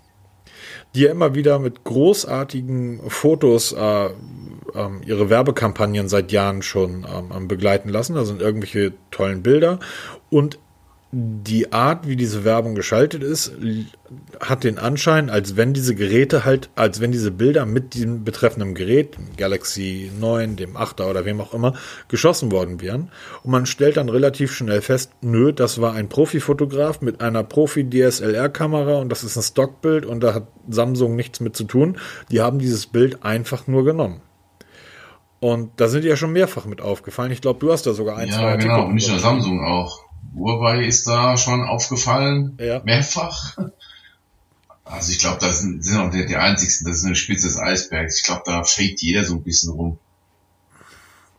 die ja immer wieder mit großartigen Fotos äh, äh, ihre Werbekampagnen seit Jahren schon ähm, begleiten lassen. Da sind irgendwelche tollen Bilder. Und die Art, wie diese Werbung geschaltet ist, hat den Anschein, als wenn diese Geräte halt, als wenn diese Bilder mit diesem betreffenden Gerät, Galaxy 9, dem 8er oder wem auch immer, geschossen worden wären. Und man stellt dann relativ schnell fest, nö, das war ein Profifotograf mit einer Profi-DSLR-Kamera und das ist ein Stockbild und da hat Samsung nichts mit zu tun. Die haben dieses Bild einfach nur genommen. Und da sind die ja schon mehrfach mit aufgefallen. Ich glaube, du hast da sogar ein, ja, zwei. Ja, genau, nicht nur Samsung auch. Huawei ist da schon aufgefallen, ja. mehrfach. Also ich glaube, das sind, sind auch die, die einzigsten, das ist eine Spitze des Eisbergs. Ich glaube, da fake jeder so ein bisschen rum.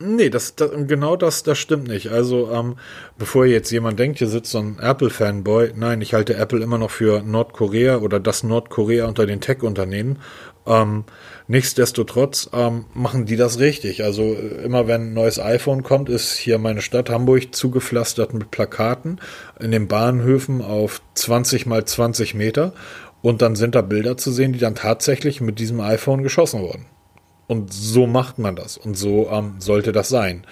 Nee, das, das, genau das, das stimmt nicht. Also, ähm, bevor jetzt jemand denkt, hier sitzt so ein Apple-Fanboy, nein, ich halte Apple immer noch für Nordkorea oder das Nordkorea unter den Tech-Unternehmen. Ähm, nichtsdestotrotz ähm, machen die das richtig. Also immer wenn ein neues iPhone kommt, ist hier meine Stadt Hamburg zugepflastert mit Plakaten in den Bahnhöfen auf 20 mal 20 Meter. Und dann sind da Bilder zu sehen, die dann tatsächlich mit diesem iPhone geschossen wurden. Und so macht man das. Und so ähm, sollte das sein.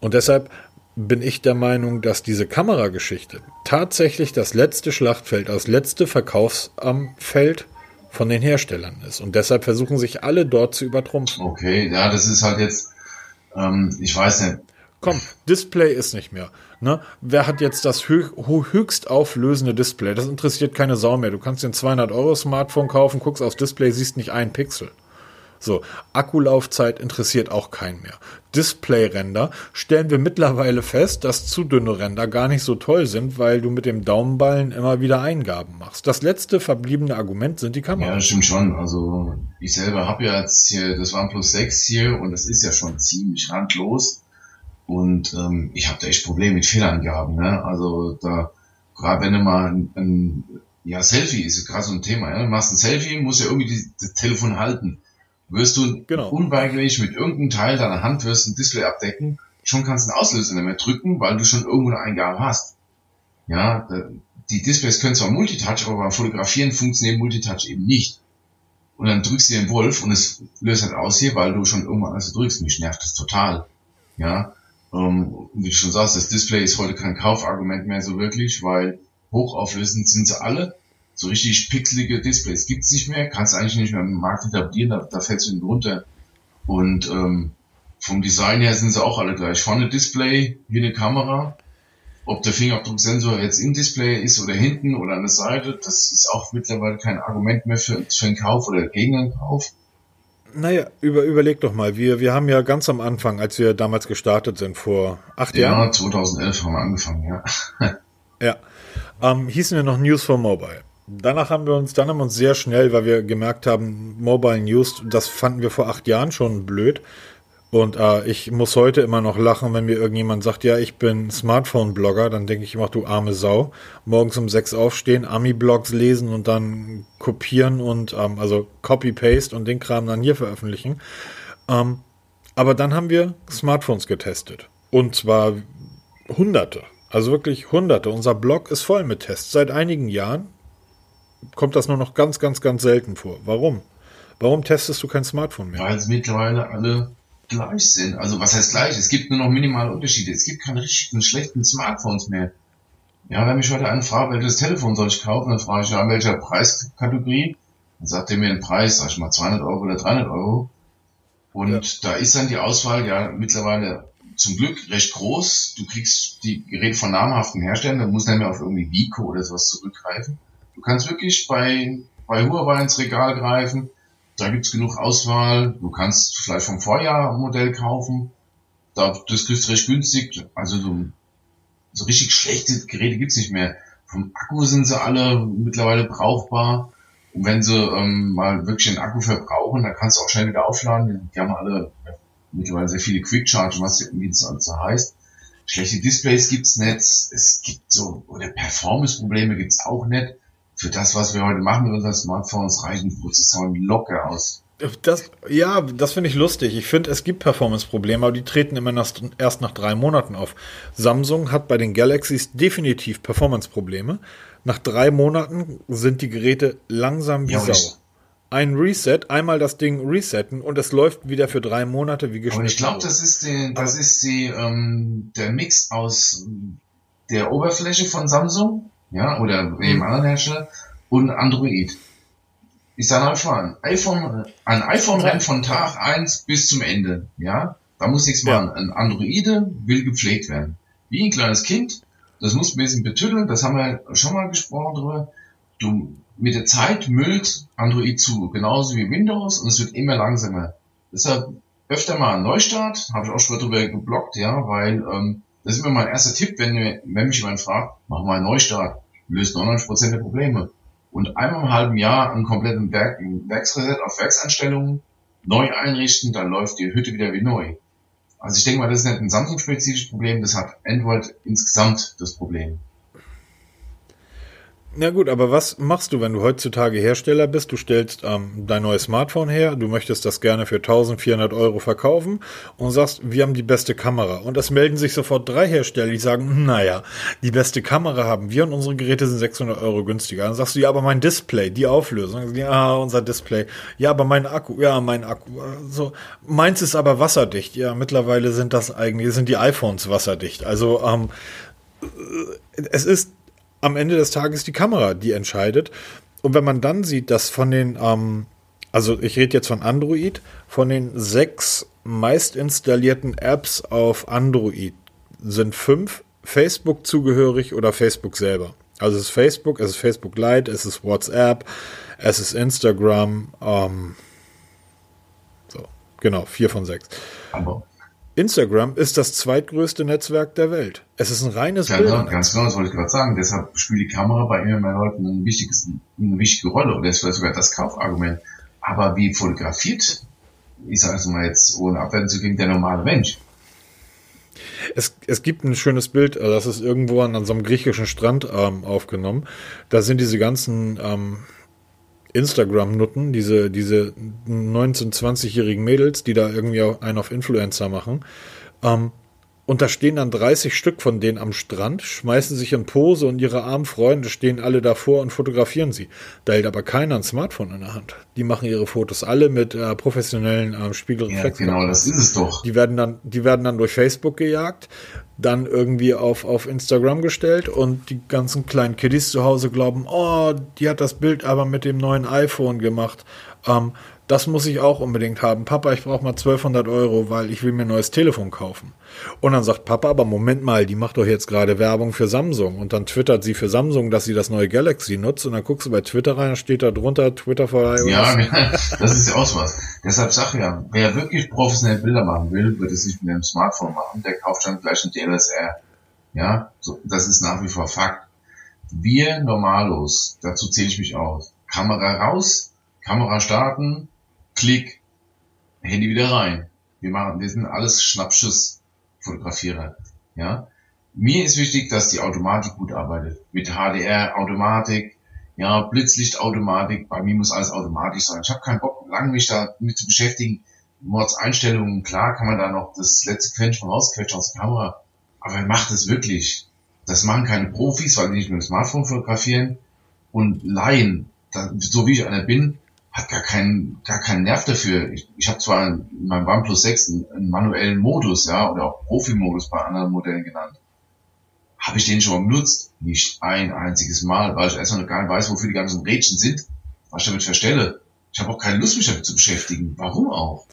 Und deshalb bin ich der Meinung, dass diese Kamerageschichte tatsächlich das letzte Schlachtfeld, das letzte Verkaufsfeld von den Herstellern ist. Und deshalb versuchen sich alle dort zu übertrumpfen. Okay, ja, das ist halt jetzt, ähm, ich weiß nicht. Komm, Display ist nicht mehr. Ne? Wer hat jetzt das höchst auflösende Display? Das interessiert keine Sau mehr. Du kannst den 200 Euro Smartphone kaufen, guckst aufs Display, siehst nicht einen Pixel. So, Akkulaufzeit interessiert auch keinen mehr. Display-Ränder stellen wir mittlerweile fest, dass zu dünne Ränder gar nicht so toll sind, weil du mit dem Daumenballen immer wieder Eingaben machst. Das letzte verbliebene Argument sind die Kameras. Ja, das stimmt schon. Also ich selber habe ja jetzt hier das OnePlus 6 hier und das ist ja schon ziemlich randlos. Und ähm, ich habe da echt Probleme mit Fehlangaben. Ne? Also da, gerade wenn du mal ein, ein ja, Selfie ist gerade so ein Thema. Ja? Du machst ein Selfie, musst ja irgendwie die, das Telefon halten wirst du genau. unweigerlich mit irgendeinem Teil deiner Hand wirst ein Display abdecken, schon kannst du einen Auslöser nicht mehr drücken, weil du schon irgendwo eine Eingabe hast. Ja, die Displays können zwar Multitouch, aber beim Fotografieren funktioniert Multitouch eben nicht. Und dann drückst du den Wolf und es löst halt aus hier, weil du schon irgendwann alles drückst. Mich nervt das total. Ja, ähm, wie du schon sagst, das Display ist heute kein Kaufargument mehr so wirklich, weil hochauflösend sind sie alle so richtig pixelige Displays gibt's nicht mehr, kannst eigentlich nicht mehr im Markt etablieren, da, da fällst du runter. Und ähm, vom Design her sind sie auch alle gleich. Vorne Display, hier eine Kamera. Ob der Fingerabdrucksensor jetzt im Display ist oder hinten oder an der Seite, das ist auch mittlerweile kein Argument mehr für, für einen Kauf oder gegen einen Kauf. Naja, über, überleg doch mal. Wir, wir haben ja ganz am Anfang, als wir damals gestartet sind, vor acht ja, Jahren. Ja, 2011 haben wir angefangen, ja. ja. Ähm, hießen wir noch News for Mobile. Danach haben wir uns, dann haben wir uns sehr schnell, weil wir gemerkt haben, Mobile News, das fanden wir vor acht Jahren schon blöd. Und äh, ich muss heute immer noch lachen, wenn mir irgendjemand sagt, ja, ich bin Smartphone-Blogger, dann denke ich immer, du arme Sau. Morgens um sechs aufstehen, Ami-Blogs lesen und dann kopieren und ähm, also Copy-Paste und den Kram dann hier veröffentlichen. Ähm, aber dann haben wir Smartphones getestet. Und zwar hunderte. Also wirklich hunderte. Unser Blog ist voll mit Tests. Seit einigen Jahren kommt das nur noch ganz, ganz, ganz selten vor. Warum? Warum testest du kein Smartphone mehr? Weil es mittlerweile alle gleich sind. Also was heißt gleich? Es gibt nur noch minimale Unterschiede. Es gibt keine richtigen schlechten Smartphones mehr. Ja, wenn mich heute einen fragt, welches Telefon soll ich kaufen, dann frage ich ja, in welcher Preiskategorie. Dann sagt er mir einen Preis, sag ich mal 200 Euro oder 300 Euro. Und ja. da ist dann die Auswahl ja mittlerweile zum Glück recht groß. Du kriegst die Geräte von namhaften Herstellern, da musst du nicht mehr auf irgendwie Vico oder sowas zurückgreifen. Du kannst wirklich bei, bei Huawei ins Regal greifen da gibt's genug Auswahl. Du kannst vielleicht vom Vorjahr ein Modell kaufen. Da, das kriegst du recht günstig. Also so, so richtig schlechte Geräte gibt's nicht mehr. Vom Akku sind sie alle mittlerweile brauchbar. Und wenn sie ähm, mal wirklich einen Akku verbrauchen, dann kannst du auch schnell wieder aufladen. Die haben alle mittlerweile sehr viele Quick Charge, was das so heißt. Schlechte Displays gibt's nicht. Es gibt so, oder Performance-Probleme gibt's auch nicht für das, was wir heute machen mit unseren Smartphones, reichen Prozessoren locker aus. Das, ja, das finde ich lustig. Ich finde, es gibt Performance-Probleme, aber die treten immer erst nach drei Monaten auf. Samsung hat bei den Galaxies definitiv Performance-Probleme. Nach drei Monaten sind die Geräte langsam wie ja, Sau. Ein Reset, einmal das Ding resetten und es läuft wieder für drei Monate wie geschnitten. Und ich glaube, das ist, die, das ist die, ähm, der Mix aus der Oberfläche von Samsung ja, oder jedem mhm. anderen Hersteller und Android. Ich sage einfach, ein iPhone, ein iPhone rennt von Tag eins bis zum Ende, ja. Da muss nichts machen. Ja. Ein Androide will gepflegt werden. Wie ein kleines Kind, das muss ein bisschen betütteln, das haben wir schon mal gesprochen drüber. Du, mit der Zeit müllt Android zu, genauso wie Windows, und es wird immer langsamer. Deshalb öfter mal ein Neustart, habe ich auch schon drüber geblockt, ja, weil ähm, das ist immer mein erster Tipp, wenn, wenn mich jemand fragt, mach mal einen Neustart, löst 99% der Probleme. Und einmal im halben Jahr einen kompletten Werk, Werksreset auf Werkseinstellungen neu einrichten, dann läuft die Hütte wieder wie neu. Also ich denke mal, das ist nicht ein Samsung-spezifisches Problem, das hat Android insgesamt das Problem. Na gut, aber was machst du, wenn du heutzutage Hersteller bist? Du stellst ähm, dein neues Smartphone her, du möchtest das gerne für 1400 Euro verkaufen und sagst, wir haben die beste Kamera. Und es melden sich sofort drei Hersteller, die sagen, naja, die beste Kamera haben wir und unsere Geräte sind 600 Euro günstiger. Dann sagst du, ja, aber mein Display, die Auflösung, ja, unser Display, ja, aber mein Akku, ja, mein Akku, so, meins ist aber wasserdicht. Ja, mittlerweile sind das eigentlich, sind die iPhones wasserdicht. Also, ähm, es ist am Ende des Tages die Kamera, die entscheidet. Und wenn man dann sieht, dass von den, ähm, also ich rede jetzt von Android, von den sechs meist installierten Apps auf Android sind fünf Facebook zugehörig oder Facebook selber. Also es ist Facebook, es ist Facebook Lite, es ist WhatsApp, es ist Instagram, ähm, so, genau, vier von sechs. Aber Instagram ist das zweitgrößte Netzwerk der Welt. Es ist ein reines ja, Bild. Ganz genau, das wollte ich gerade sagen. Deshalb spielt die Kamera bei immer mehr Leuten ein wichtiges, eine wichtige Rolle. Und das ist sogar das Kaufargument. Aber wie fotografiert, ich sage es mal jetzt, ohne abwerten zu gehen, der normale Mensch? Es, es gibt ein schönes Bild, äh, das ist irgendwo an, an so einem griechischen Strand ähm, aufgenommen. Da sind diese ganzen ähm, Instagram-Nutten, diese, diese 19-, 20-jährigen Mädels, die da irgendwie einen auf Influencer machen. Ähm, und da stehen dann 30 Stück von denen am Strand, schmeißen sich in Pose und ihre armen Freunde stehen alle davor und fotografieren sie. Da hält aber keiner ein Smartphone in der Hand. Die machen ihre Fotos alle mit äh, professionellen äh, Spiegelreflexen. Ja, genau, das ist es doch. Die werden dann, die werden dann durch Facebook gejagt dann irgendwie auf, auf Instagram gestellt und die ganzen kleinen Kiddies zu Hause glauben, oh, die hat das Bild aber mit dem neuen iPhone gemacht. Ähm, das muss ich auch unbedingt haben. Papa, ich brauche mal 1200 Euro, weil ich will mir ein neues Telefon kaufen. Und dann sagt Papa, aber Moment mal, die macht doch jetzt gerade Werbung für Samsung. Und dann twittert sie für Samsung, dass sie das neue Galaxy nutzt. Und dann guckst du bei Twitter rein, steht da drunter Twitter for iOS. Ja, das ist ja auch was. Deshalb sag ich ja, wer wirklich professionell Bilder machen will, wird es nicht mit einem Smartphone machen. Der kauft dann gleich ein DLSR. Ja, so, das ist nach wie vor Fakt. Wir Normalos, dazu zähle ich mich aus. Kamera raus, Kamera starten, Klick, Handy wieder rein. Wir machen, wir sind alles Schnappschuss-Fotografierer. Ja. Mir ist wichtig, dass die Automatik gut arbeitet. Mit HDR, Automatik, ja, Blitzlichtautomatik. Bei mir muss alles automatisch sein. Ich habe keinen Bock, lange mich da mit zu beschäftigen. Mordseinstellungen, klar kann man da noch das letzte Quäntchen rausquetschen aus der Kamera. Aber wer macht es wirklich? Das machen keine Profis, weil die nicht mit dem Smartphone fotografieren. Und Laien, so wie ich einer bin, hat gar keinen, gar keinen Nerv dafür. Ich, ich habe zwar in meinem OnePlus 6 einen, einen manuellen Modus, ja, oder auch Profi-Modus bei anderen Modellen genannt. Habe ich den schon mal benutzt? Nicht ein einziges Mal, weil ich erstmal noch gar nicht weiß, wofür die ganzen Rädchen sind, was ich damit verstelle. Ich habe auch keine Lust, mich damit zu beschäftigen. Warum auch?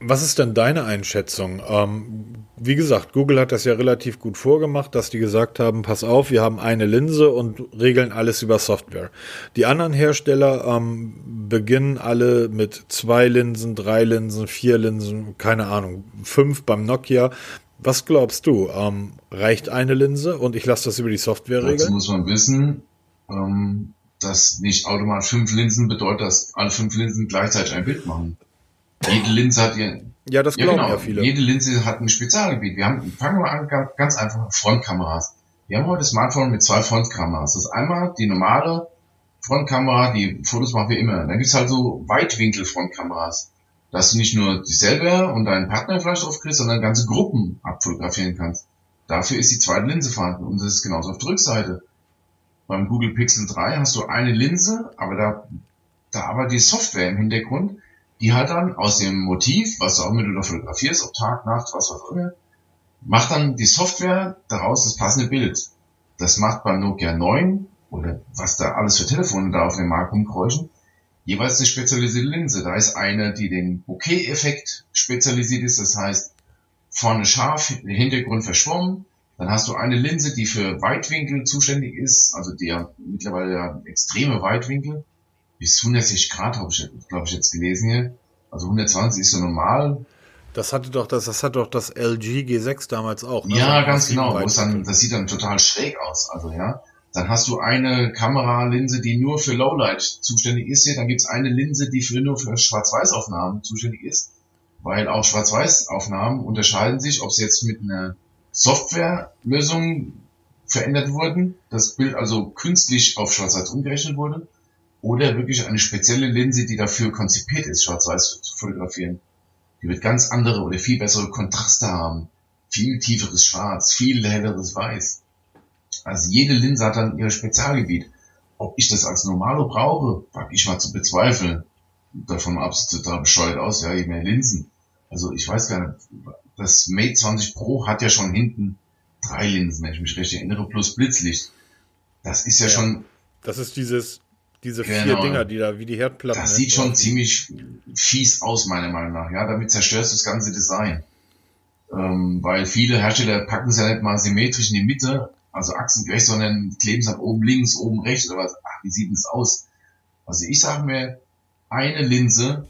Was ist denn deine Einschätzung? Ähm, wie gesagt, Google hat das ja relativ gut vorgemacht, dass die gesagt haben, pass auf, wir haben eine Linse und regeln alles über Software. Die anderen Hersteller ähm, beginnen alle mit zwei Linsen, drei Linsen, vier Linsen, keine Ahnung, fünf beim Nokia. Was glaubst du? Ähm, reicht eine Linse und ich lasse das über die Software regeln? Dazu muss man wissen, ähm, dass nicht automatisch fünf Linsen bedeutet, dass alle fünf Linsen gleichzeitig ein Bild machen. Jede Linse hat ihr. Ja, das glauben ja, genau. ja viele. Jede Linse hat ein Spezialgebiet. Wir haben, fangen wir an, ganz einfach, Frontkameras. Wir haben heute Smartphone mit zwei Frontkameras. Das ist einmal die normale Frontkamera, die Fotos machen wir immer. Dann gibt's halt so Weitwinkel-Frontkameras, dass du nicht nur dich selber und deinen Partner vielleicht drauf kriegst, sondern ganze Gruppen abfotografieren kannst. Dafür ist die zweite Linse vorhanden und das ist genauso auf der Rückseite. Beim Google Pixel 3 hast du eine Linse, aber da, da arbeitet die Software im Hintergrund, die halt dann aus dem Motiv, was auch mit du da fotografierst, ob Tag, Nacht, was auch immer, macht dann die Software daraus das passende Bild. Das macht beim Nokia 9 oder was da alles für Telefone da auf dem Markt rumkräuschen, jeweils eine spezialisierte Linse. Da ist eine, die den Bokeh-Effekt spezialisiert ist, das heißt vorne scharf, Hintergrund verschwommen. Dann hast du eine Linse, die für Weitwinkel zuständig ist, also der mittlerweile ja extreme Weitwinkel bis 160 Grad habe ich, glaube ich, jetzt gelesen hier. Also 120 ist so normal. Das hatte doch das, das hat doch das LG G6 damals auch. Ne? Ja, so ganz genau. Dann, das sieht dann total schräg aus. Also ja, dann hast du eine Kameralinse, die nur für Lowlight zuständig ist. Hier. Dann gibt's eine Linse, die für nur für Schwarz-Weiß-Aufnahmen zuständig ist, weil auch Schwarz-Weiß-Aufnahmen unterscheiden sich, ob sie jetzt mit einer Softwarelösung verändert wurden, das Bild also künstlich auf Schwarz-Weiß umgerechnet wurde, oder wirklich eine spezielle Linse, die dafür konzipiert ist, schwarz-weiß zu fotografieren. Die wird ganz andere oder viel bessere Kontraste haben. Viel tieferes Schwarz, viel helleres Weiß. Also jede Linse hat dann ihr Spezialgebiet. Ob ich das als Normalo brauche, wage ich mal zu bezweifeln. Davon ab sieht total bescheuert aus, ja, je mehr Linsen. Also ich weiß gar nicht, das Mate 20 Pro hat ja schon hinten drei Linsen, wenn ich mich recht erinnere, plus Blitzlicht. Das ist ja, ja schon. Das ist dieses diese genau. vier Dinger, die da wie die Herdplatten. Das sieht schon ziemlich fies aus, meiner Meinung nach. Ja, damit zerstörst du das ganze Design. Ähm, weil viele Hersteller packen es ja nicht mal symmetrisch in die Mitte, also achsengerecht, sondern kleben es dann oben links, oben rechts oder was. Ach, wie sieht denn das aus? Also ich sage mir, eine Linse,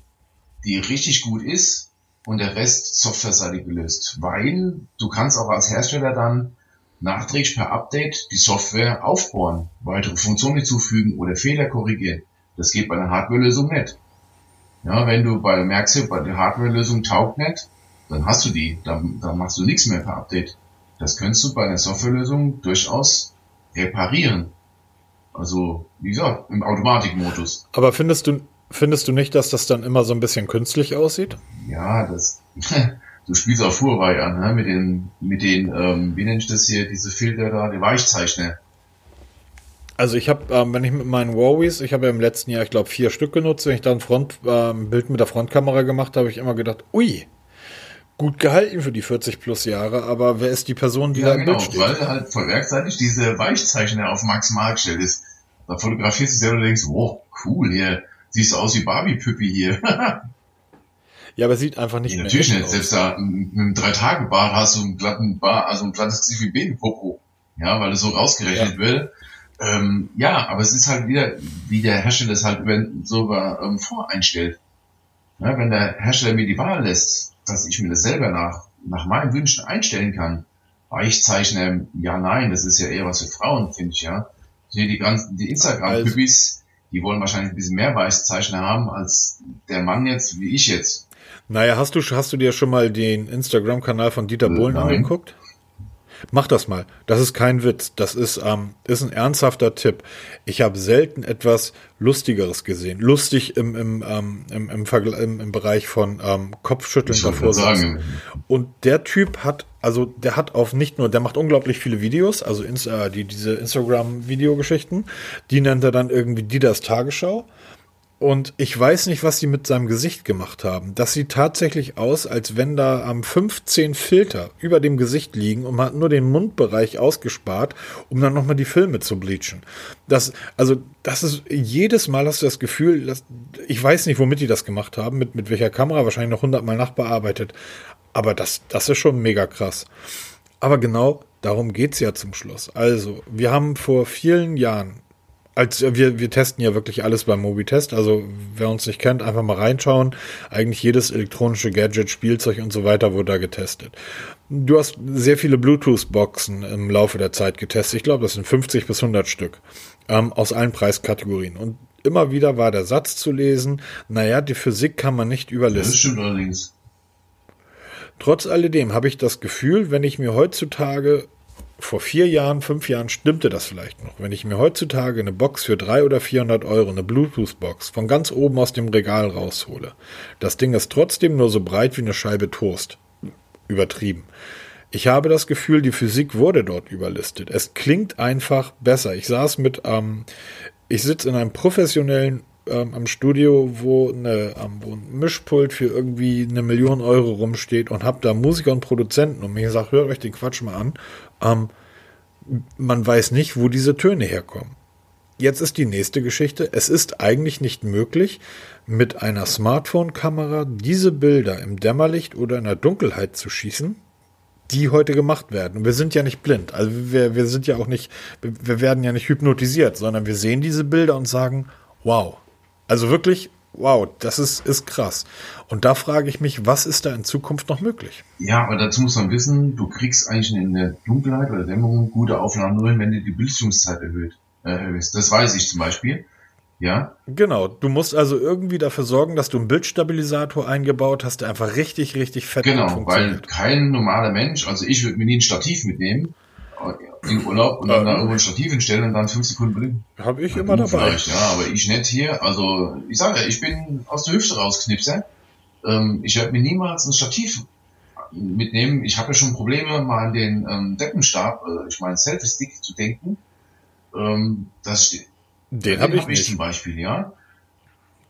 die richtig gut ist und der Rest softwareseitig gelöst. Weil du kannst auch als Hersteller dann nachträglich per Update die Software aufbauen, weitere Funktionen hinzufügen oder Fehler korrigieren. Das geht bei einer Hardware-Lösung nicht. Ja, wenn du bei merkst, bei der Hardware-Lösung taugt nicht, dann hast du die, dann, dann machst du nichts mehr per Update. Das könntest du bei einer Softwarelösung durchaus reparieren. Also, wie gesagt, im Automatikmodus. Aber findest du, findest du nicht, dass das dann immer so ein bisschen künstlich aussieht? Ja, das, du spielst auf Huawei an, ne? mit den, mit den, ähm, wie nennt ich das hier, diese Filter da, die Weichzeichner. Also ich habe, ähm, wenn ich mit meinen Huawei's, ich habe ja im letzten Jahr, ich glaube, vier Stück genutzt, wenn ich dann Front, ähm, Bild mit der Frontkamera gemacht habe, habe ich immer gedacht, ui, gut gehalten für die 40 plus Jahre, aber wer ist die Person, die ja, da im genau, Bild steht? weil halt voll werkseitig diese Weichzeichner auf Max Mark gestellt ist. Da fotografierst du selber und denkst, oh, cool, hier, siehst du aus wie Barbie-Püppi hier. ja, aber sieht einfach nicht ja, Natürlich nicht, selbst da mit einem Drei-Tage-Bart hast du einen glatten Bart, also ein glattes Gesicht wie Babypopo. Ja, weil es so rausgerechnet ja. wird. Ähm, ja, aber es ist halt wieder, wie der Hersteller es halt so ähm, voreinstellt. Ja, wenn der Hersteller mir die Wahl lässt, dass ich mir das selber nach, nach meinen Wünschen einstellen kann, Weichzeichner, ja, nein, das ist ja eher was für Frauen, finde ich, ja. Hier die ganzen, die Instagram-Püppis, die wollen wahrscheinlich ein bisschen mehr Weichzeichner haben als der Mann jetzt, wie ich jetzt. Naja, hast du, hast du dir schon mal den Instagram-Kanal von Dieter Bohlen Nein. angeguckt? Mach das mal. Das ist kein Witz. Das ist, ähm, ist ein ernsthafter Tipp. Ich habe selten etwas Lustigeres gesehen. Lustig im, im, ähm, im, im, im, im Bereich von ähm, Kopfschütteln davor sagen. Und der Typ hat, also der hat auf nicht nur, der macht unglaublich viele Videos, also Insta, die, diese Instagram-Videogeschichten, die nennt er dann irgendwie die das Tagesschau. Und ich weiß nicht, was sie mit seinem Gesicht gemacht haben. Das sieht tatsächlich aus, als wenn da am 15 Filter über dem Gesicht liegen und man hat nur den Mundbereich ausgespart, um dann nochmal die Filme zu bleachen. Das, also, das ist, jedes Mal hast du das Gefühl, dass, ich weiß nicht, womit die das gemacht haben, mit, mit welcher Kamera, wahrscheinlich noch hundertmal nachbearbeitet. Aber das, das ist schon mega krass. Aber genau darum geht's ja zum Schluss. Also, wir haben vor vielen Jahren als wir, wir testen ja wirklich alles beim Mobitest. Also wer uns nicht kennt, einfach mal reinschauen. Eigentlich jedes elektronische Gadget, Spielzeug und so weiter wurde da getestet. Du hast sehr viele Bluetooth-Boxen im Laufe der Zeit getestet. Ich glaube, das sind 50 bis 100 Stück ähm, aus allen Preiskategorien. Und immer wieder war der Satz zu lesen, naja, die Physik kann man nicht überlisten. Das stimmt allerdings. Trotz alledem habe ich das Gefühl, wenn ich mir heutzutage vor vier Jahren, fünf Jahren stimmte das vielleicht noch. Wenn ich mir heutzutage eine Box für drei oder vierhundert Euro, eine Bluetooth-Box, von ganz oben aus dem Regal raushole, das Ding ist trotzdem nur so breit wie eine Scheibe Toast. Übertrieben. Ich habe das Gefühl, die Physik wurde dort überlistet. Es klingt einfach besser. Ich saß mit, ähm, ich sitze in einem professionellen ähm, am Studio, wo, eine, ähm, wo ein Mischpult für irgendwie eine Million Euro rumsteht und habe da Musiker und Produzenten und mir gesagt, hört euch den Quatsch mal an ähm, man weiß nicht, wo diese Töne herkommen. Jetzt ist die nächste Geschichte. Es ist eigentlich nicht möglich, mit einer Smartphone-Kamera diese Bilder im Dämmerlicht oder in der Dunkelheit zu schießen, die heute gemacht werden. Und wir sind ja nicht blind. Also wir, wir sind ja auch nicht, wir werden ja nicht hypnotisiert, sondern wir sehen diese Bilder und sagen, wow. Also wirklich wow, das ist, ist krass. Und da frage ich mich, was ist da in Zukunft noch möglich? Ja, aber dazu muss man wissen, du kriegst eigentlich in der Dunkelheit oder Dämmerung gute Aufnahmen nur, wenn du die Bildschirmzeit erhöht, erhöhst. Das weiß ich zum Beispiel. Ja. Genau. Du musst also irgendwie dafür sorgen, dass du einen Bildstabilisator eingebaut hast, der einfach richtig, richtig fett Genau, weil kein normaler Mensch, also ich würde mir nie ein Stativ mitnehmen, in Urlaub und dann da irgendwo ein Stativ hinstellen und dann fünf Sekunden bringen. Habe ich immer dabei. Vielleicht, ja, aber ich nicht hier. Also ich sage ja, ich bin aus der Hüfte rausknipse. Ähm, ich werde mir niemals ein Stativ mitnehmen. Ich habe ja schon Probleme, mal an den ähm, Deppenstab, äh, ich meine Selfie-Stick zu denken. Ähm, das den habe ich, hab ich zum Beispiel, ja.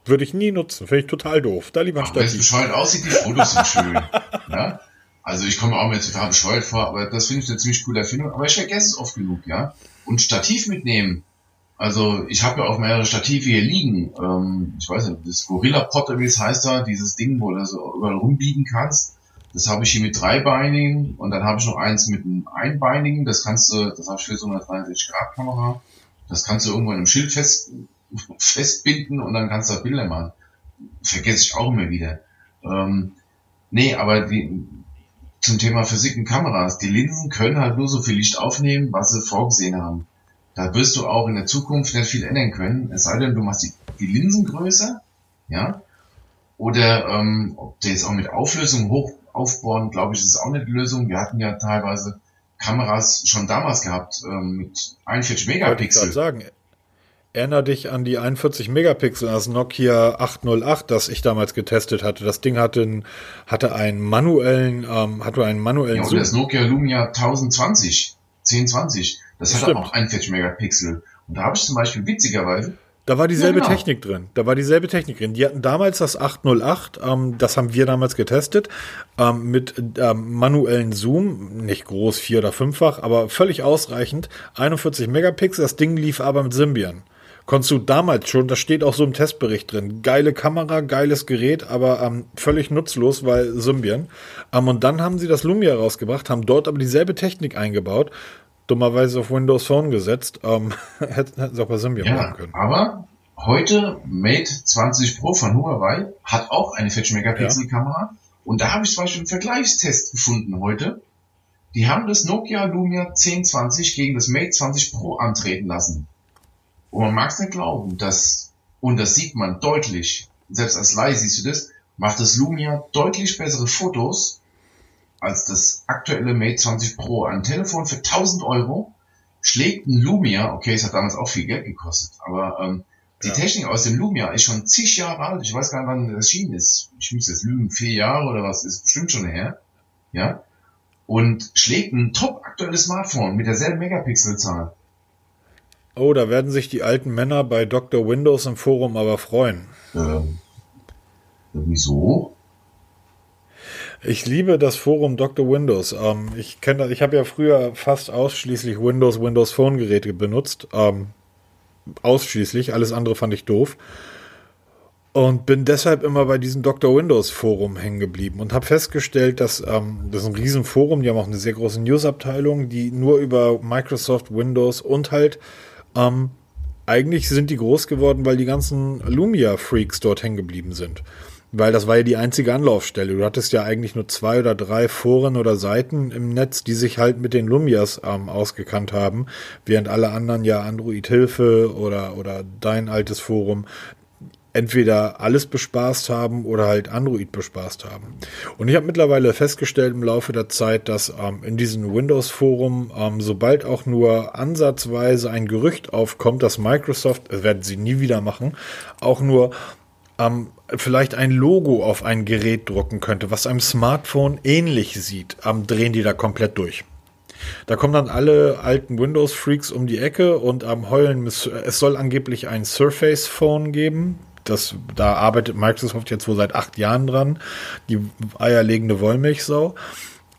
Würde ich nie nutzen, finde ich total doof. Da lieber ein Stativ. Wenn es bescheuert aussieht, die Fotos sind schön. ja? Also ich komme auch mir total bescheuert vor, aber das finde ich eine ziemlich coole Erfindung. Aber ich vergesse es oft genug, ja. Und Stativ mitnehmen. Also ich habe ja auch mehrere Stative hier liegen. Ähm, ich weiß nicht, das Gorilla Pot, wie es heißt da, dieses Ding, wo du so überall rumbiegen kannst. Das habe ich hier mit dreibeinigen und dann habe ich noch eins mit einem einbeinigen. Das kannst du, das habe ich für so eine 63 Grad Kamera. Das kannst du irgendwo in einem Schild fest, festbinden und dann kannst du da Bilder machen. Vergesse ich auch immer wieder. Ähm, nee, aber die, zum Thema Physik und Kameras. Die Linsen können halt nur so viel Licht aufnehmen, was sie vorgesehen haben. Da wirst du auch in der Zukunft nicht viel ändern können, es sei denn, du machst die, die Linsen größer, ja, oder ähm, ob du jetzt auch mit Auflösung hoch aufbauen, glaube ich, ist auch nicht die Lösung. Wir hatten ja teilweise Kameras schon damals gehabt ähm, mit 41 Megapixel. Ich sagen, Erinner dich an die 41 Megapixel, das Nokia 808, das ich damals getestet hatte. Das Ding hatte, einen, hatte einen manuellen, ähm, hatte einen manuellen ja, Zoom. das Nokia Lumia 1020, 1020, das hatte auch 41 Megapixel. Und da habe ich zum Beispiel witzigerweise Da war dieselbe ja, genau. Technik drin. Da war dieselbe Technik drin. Die hatten damals das 808, ähm, das haben wir damals getestet, ähm, mit ähm, manuellen Zoom, nicht groß, vier- oder fünffach, aber völlig ausreichend. 41 Megapixel, das Ding lief aber mit Symbian. Konntest du damals schon, das steht auch so im Testbericht drin. Geile Kamera, geiles Gerät, aber ähm, völlig nutzlos, weil Symbian. Ähm, und dann haben sie das Lumia rausgebracht, haben dort aber dieselbe Technik eingebaut dummerweise auf Windows Phone gesetzt. Ähm, hätten sie auch bei Symbian ja, machen können. Aber heute Mate 20 Pro von Huawei hat auch eine 40 Megapixel Kamera. Und da habe ich zum Beispiel einen Vergleichstest gefunden heute. Die haben das Nokia Lumia 1020 gegen das Mate 20 Pro antreten lassen. Und man mag es nicht glauben, dass, und das sieht man deutlich, selbst als Leih siehst du das, macht das Lumia deutlich bessere Fotos als das aktuelle Mate 20 Pro. Ein Telefon für 1000 Euro schlägt ein Lumia, okay, es hat damals auch viel Geld gekostet, aber ähm, die ja. Technik aus dem Lumia ist schon zig Jahre alt. Ich weiß gar nicht, wann das erschienen ist. Ich muss jetzt lügen, vier Jahre oder was, ist bestimmt schon her. Ja. Und schlägt ein top aktuelles Smartphone mit derselben Megapixelzahl. Oh, da werden sich die alten Männer bei Dr. Windows im Forum aber freuen. Ähm, wieso? Ich liebe das Forum Dr. Windows. Ähm, ich kenne, ich habe ja früher fast ausschließlich Windows, Windows Phone Geräte benutzt. Ähm, ausschließlich. Alles andere fand ich doof. Und bin deshalb immer bei diesem Dr. Windows Forum hängen geblieben und habe festgestellt, dass ähm, das ist ein Riesenforum, die haben auch eine sehr große News-Abteilung, die nur über Microsoft, Windows und halt ähm, eigentlich sind die groß geworden, weil die ganzen Lumia-Freaks dort hängen geblieben sind. Weil das war ja die einzige Anlaufstelle. Du hattest ja eigentlich nur zwei oder drei Foren oder Seiten im Netz, die sich halt mit den Lumias ähm, ausgekannt haben, während alle anderen ja Android Hilfe oder, oder dein altes Forum entweder alles bespaßt haben oder halt Android bespaßt haben. Und ich habe mittlerweile festgestellt im Laufe der Zeit, dass ähm, in diesem Windows-Forum, ähm, sobald auch nur ansatzweise ein Gerücht aufkommt, dass Microsoft, das werden sie nie wieder machen, auch nur ähm, vielleicht ein Logo auf ein Gerät drucken könnte, was einem Smartphone ähnlich sieht, ähm, drehen die da komplett durch. Da kommen dann alle alten Windows-Freaks um die Ecke und am ähm, heulen, es soll angeblich ein Surface Phone geben. Das, da arbeitet Microsoft jetzt wohl seit acht Jahren dran. Die eierlegende Wollmilchsau.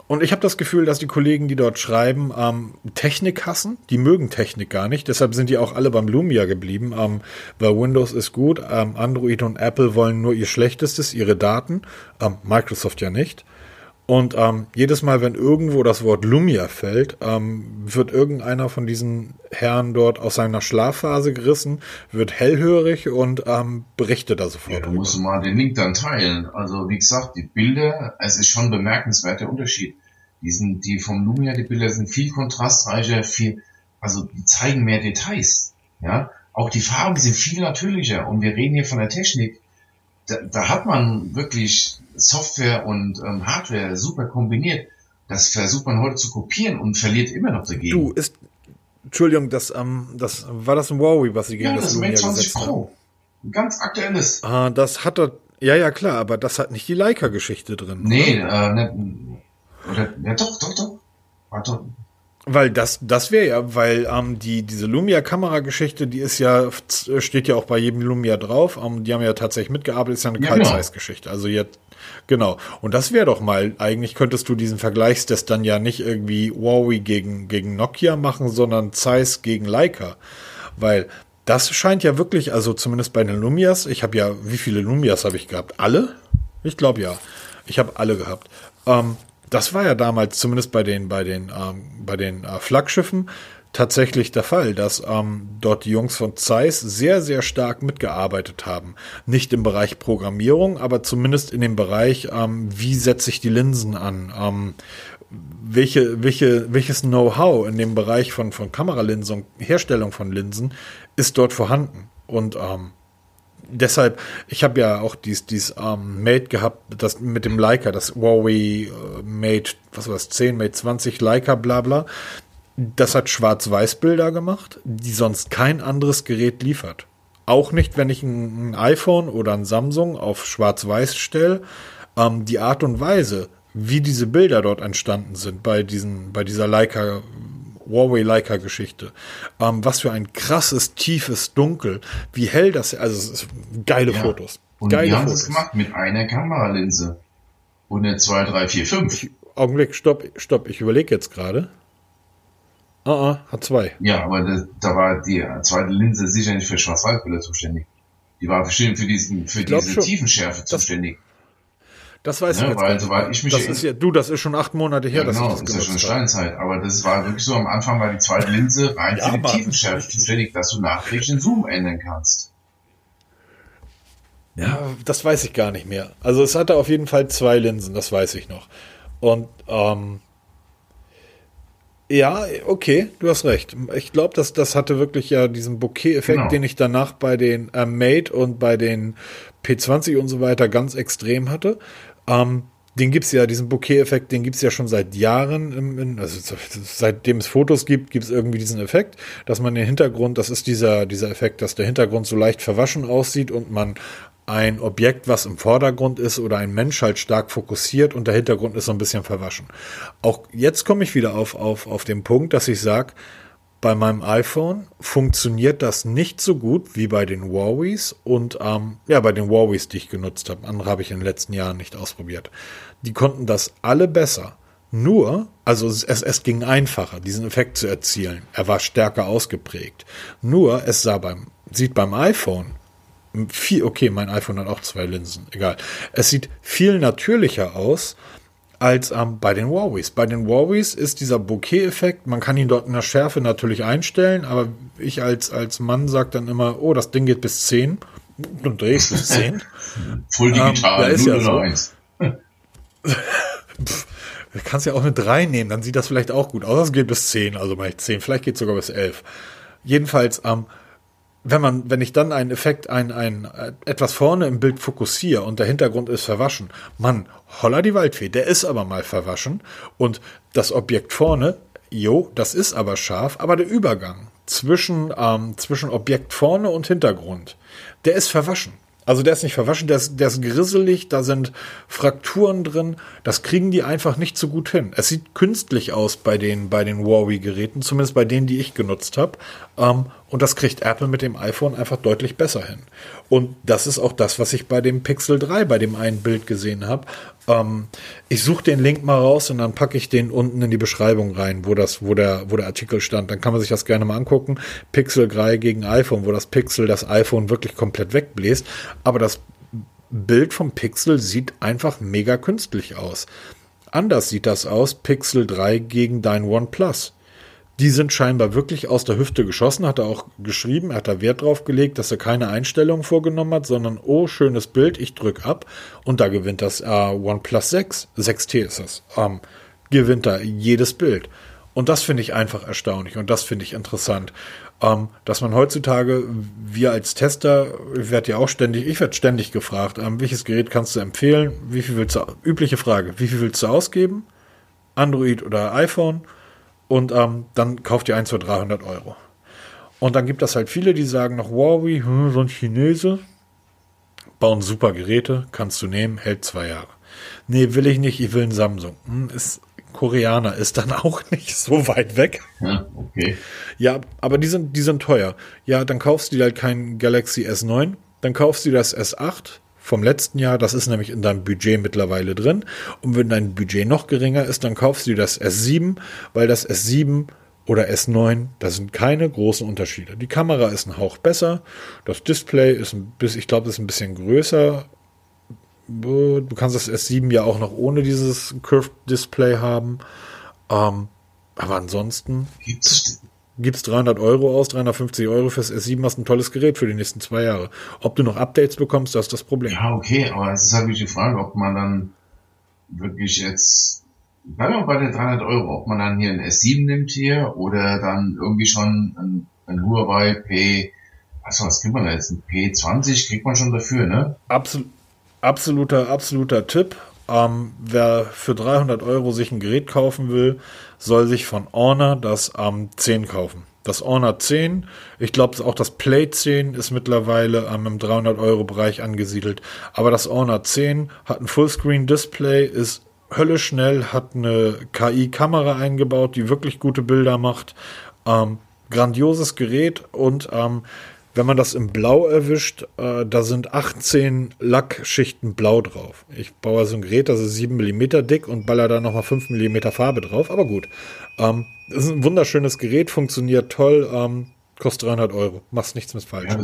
Und ich habe das Gefühl, dass die Kollegen, die dort schreiben, ähm, Technik hassen. Die mögen Technik gar nicht. Deshalb sind die auch alle beim Lumia geblieben. Ähm, weil Windows ist gut. Ähm, Android und Apple wollen nur ihr Schlechtestes, ihre Daten. Ähm, Microsoft ja nicht. Und ähm, jedes Mal, wenn irgendwo das Wort Lumia fällt, ähm, wird irgendeiner von diesen Herren dort aus seiner Schlafphase gerissen, wird hellhörig und ähm, berichtet da sofort. Ja, du musst mal den Link dann teilen. Also wie gesagt, die Bilder, es ist schon bemerkenswert der Unterschied. Die, sind, die vom Lumia, die Bilder sind viel kontrastreicher, viel, also die zeigen mehr Details. Ja, auch die Farben sind viel natürlicher. Und wir reden hier von der Technik. Da, da hat man wirklich Software und ähm, Hardware super kombiniert. Das versucht man heute zu kopieren und verliert immer noch dagegen. Du, ist, Entschuldigung, das, ähm, das, war das ein Huawei, was sie gegen ja, das, das Lumia Mate 20 Pro. Ein ganz aktuelles. Ah, das hat er, ja, ja, klar, aber das hat nicht die Leica-Geschichte drin. Nee, äh, ne, oder, ja, doch, doch, doch. Warte, weil das, das wäre ja, weil ähm, die diese Lumia-Kamera-Geschichte, die ist ja, steht ja auch bei jedem Lumia drauf. Ähm, die haben ja tatsächlich mitgearbeitet, ist ja eine ja, Kalt-Size-Geschichte. Also jetzt, genau. Und das wäre doch mal, eigentlich könntest du diesen Vergleichstest dann ja nicht irgendwie Huawei gegen, gegen Nokia machen, sondern Zeiss gegen Leica. Weil das scheint ja wirklich, also zumindest bei den Lumias, ich habe ja, wie viele Lumias habe ich gehabt? Alle? Ich glaube ja. Ich habe alle gehabt. Ähm, das war ja damals zumindest bei den, bei den, ähm, bei den äh, Flaggschiffen tatsächlich der Fall, dass ähm, dort die Jungs von Zeiss sehr, sehr stark mitgearbeitet haben. Nicht im Bereich Programmierung, aber zumindest in dem Bereich, ähm, wie setze ich die Linsen an, ähm, welche, welche, welches Know-how in dem Bereich von, von Kameralinsen Herstellung von Linsen ist dort vorhanden. Und ähm, deshalb, ich habe ja auch dies, dies ähm, Mate gehabt, das mit dem Leica, das Huawei äh, Mate, was war das, 10, Mate 20, Leica, bla bla. Das hat Schwarz-Weiß-Bilder gemacht, die sonst kein anderes Gerät liefert. Auch nicht, wenn ich ein, ein iPhone oder ein Samsung auf Schwarz-Weiß stelle. Ähm, die Art und Weise, wie diese Bilder dort entstanden sind bei diesen, bei dieser Leica Huawei Leica Geschichte. Ähm, was für ein krasses, tiefes Dunkel. Wie hell das, also geile ja. Fotos. Und geile die haben es gemacht mit einer Kameralinse. Und eine 2, 3, 4, 5. Augenblick, stopp, stopp, ich überlege jetzt gerade. Ah, ah, hat zwei. Ja, aber da, da war die zweite Linse sicher nicht für Schwarz-Weiß-Bilder zuständig. Die war bestimmt für diesen, für diese schon. Tiefenschärfe das, zuständig. Das weiß ne, ich jetzt weil, soweit ich mich das ist ja, Du, das ist schon acht Monate her, ja, genau, dass ich das ist ja schon Steinzeit. Aber das war wirklich so, am Anfang war die zweite Linse rein ja, für die Tiefenschärfe zuständig, dass du nachträglich den Zoom ändern kannst. Ja, das weiß ich gar nicht mehr. Also es hatte auf jeden Fall zwei Linsen, das weiß ich noch. Und ähm, ja, okay, du hast recht. Ich glaube, dass das hatte wirklich ja diesen Bokeh-Effekt, genau. den ich danach bei den äh, Mate und bei den P20 und so weiter ganz extrem hatte. Ähm, den gibt's ja, diesen Bokeh-Effekt, den gibt's ja schon seit Jahren. Im, in, also seitdem es Fotos gibt, gibt's irgendwie diesen Effekt, dass man den Hintergrund, das ist dieser, dieser Effekt, dass der Hintergrund so leicht verwaschen aussieht und man ein Objekt, was im Vordergrund ist oder ein Mensch halt stark fokussiert und der Hintergrund ist so ein bisschen verwaschen. Auch jetzt komme ich wieder auf, auf, auf den Punkt, dass ich sage, bei meinem iPhone funktioniert das nicht so gut wie bei den Huawei's und ähm, ja, bei den Huawei's, die ich genutzt habe. Andere habe ich in den letzten Jahren nicht ausprobiert. Die konnten das alle besser. Nur, also es, es ging einfacher, diesen Effekt zu erzielen. Er war stärker ausgeprägt. Nur, es sah beim, sieht beim iPhone viel, okay, mein iPhone hat auch zwei Linsen, egal. Es sieht viel natürlicher aus als ähm, bei den Huawei's. Bei den Huawei's ist dieser Bokeh-Effekt, man kann ihn dort in der Schärfe natürlich einstellen, aber ich als, als Mann sage dann immer, oh, das Ding geht bis 10. Dann drehe ich bis 10. Voll digital, ähm, ist ja so. eins. Du kannst ja auch eine 3 nehmen, dann sieht das vielleicht auch gut aus. Es geht bis 10, also mache ich 10, vielleicht geht es sogar bis 11. Jedenfalls, ähm, wenn man, wenn ich dann einen Effekt, ein, ein, äh, etwas vorne im Bild fokussiere und der Hintergrund ist verwaschen, Mann, holla die Waldfee, der ist aber mal verwaschen und das Objekt vorne, jo, das ist aber scharf, aber der Übergang zwischen, ähm, zwischen Objekt vorne und Hintergrund, der ist verwaschen. Also der ist nicht verwaschen, der ist, der ist grisselig, da sind Frakturen drin. Das kriegen die einfach nicht so gut hin. Es sieht künstlich aus bei den, bei den Huawei-Geräten, zumindest bei denen, die ich genutzt habe. Ähm, und das kriegt Apple mit dem iPhone einfach deutlich besser hin. Und das ist auch das, was ich bei dem Pixel 3, bei dem einen Bild gesehen habe. Ähm, ich suche den Link mal raus und dann packe ich den unten in die Beschreibung rein, wo das, wo der, wo der Artikel stand. Dann kann man sich das gerne mal angucken. Pixel 3 gegen iPhone, wo das Pixel das iPhone wirklich komplett wegbläst. Aber das Bild vom Pixel sieht einfach mega künstlich aus. Anders sieht das aus, Pixel 3 gegen dein OnePlus die sind scheinbar wirklich aus der Hüfte geschossen, hat er auch geschrieben, er hat da Wert drauf gelegt, dass er keine Einstellungen vorgenommen hat, sondern, oh, schönes Bild, ich drück ab und da gewinnt das äh, OnePlus 6, 6T ist das, ähm, gewinnt da jedes Bild. Und das finde ich einfach erstaunlich und das finde ich interessant, ähm, dass man heutzutage, wir als Tester, ich werde ja auch ständig, ich werde ständig gefragt, ähm, welches Gerät kannst du empfehlen, wie viel willst du, übliche Frage, wie viel willst du ausgeben? Android oder iPhone? Und ähm, dann kauft ihr eins für 300 Euro. Und dann gibt es halt viele, die sagen noch Huawei, hm, so ein Chinese, bauen super Geräte, kannst du nehmen, hält zwei Jahre. Nee, will ich nicht, ich will ein Samsung. Hm, ist Koreaner, ist dann auch nicht so weit weg. Ja, okay. Ja, aber die sind, die sind teuer. Ja, dann kaufst du dir halt kein Galaxy S9, dann kaufst du das S8, vom letzten Jahr. Das ist nämlich in deinem Budget mittlerweile drin. Und wenn dein Budget noch geringer ist, dann kaufst du das S7, weil das S7 oder S9, da sind keine großen Unterschiede. Die Kamera ist ein Hauch besser, das Display ist ein bisschen, ich glaube, ist ein bisschen größer. Du kannst das S7 ja auch noch ohne dieses Curved Display haben. Ähm, aber ansonsten. Gibt's, gibst 300 Euro aus, 350 Euro fürs S7, hast ein tolles Gerät für die nächsten zwei Jahre. Ob du noch Updates bekommst, das ist das Problem. Ja, okay, aber es ist halt die Frage, ob man dann wirklich jetzt, bleiben wir bei den 300 Euro, ob man dann hier ein S7 nimmt hier oder dann irgendwie schon ein, ein Huawei P, also was kriegt man da jetzt, ein P20 kriegt man schon dafür, ne? Absolut. Absoluter, absoluter Tipp. Ähm, wer für 300 Euro sich ein Gerät kaufen will, soll sich von Honor das ähm, 10 kaufen. Das Honor 10, ich glaube auch das Play 10 ist mittlerweile ähm, im 300 Euro Bereich angesiedelt. Aber das Honor 10 hat ein Fullscreen Display, ist Hölle schnell, hat eine KI-Kamera eingebaut, die wirklich gute Bilder macht. Ähm, grandioses Gerät und ähm, wenn man das im Blau erwischt, äh, da sind 18 Lackschichten Blau drauf. Ich baue so ein Gerät, das ist 7 mm dick und baller da nochmal 5 mm Farbe drauf, aber gut. Ähm, ist ein wunderschönes Gerät, funktioniert toll, ähm, kostet 300 Euro. Machst nichts mit falsch. Ja,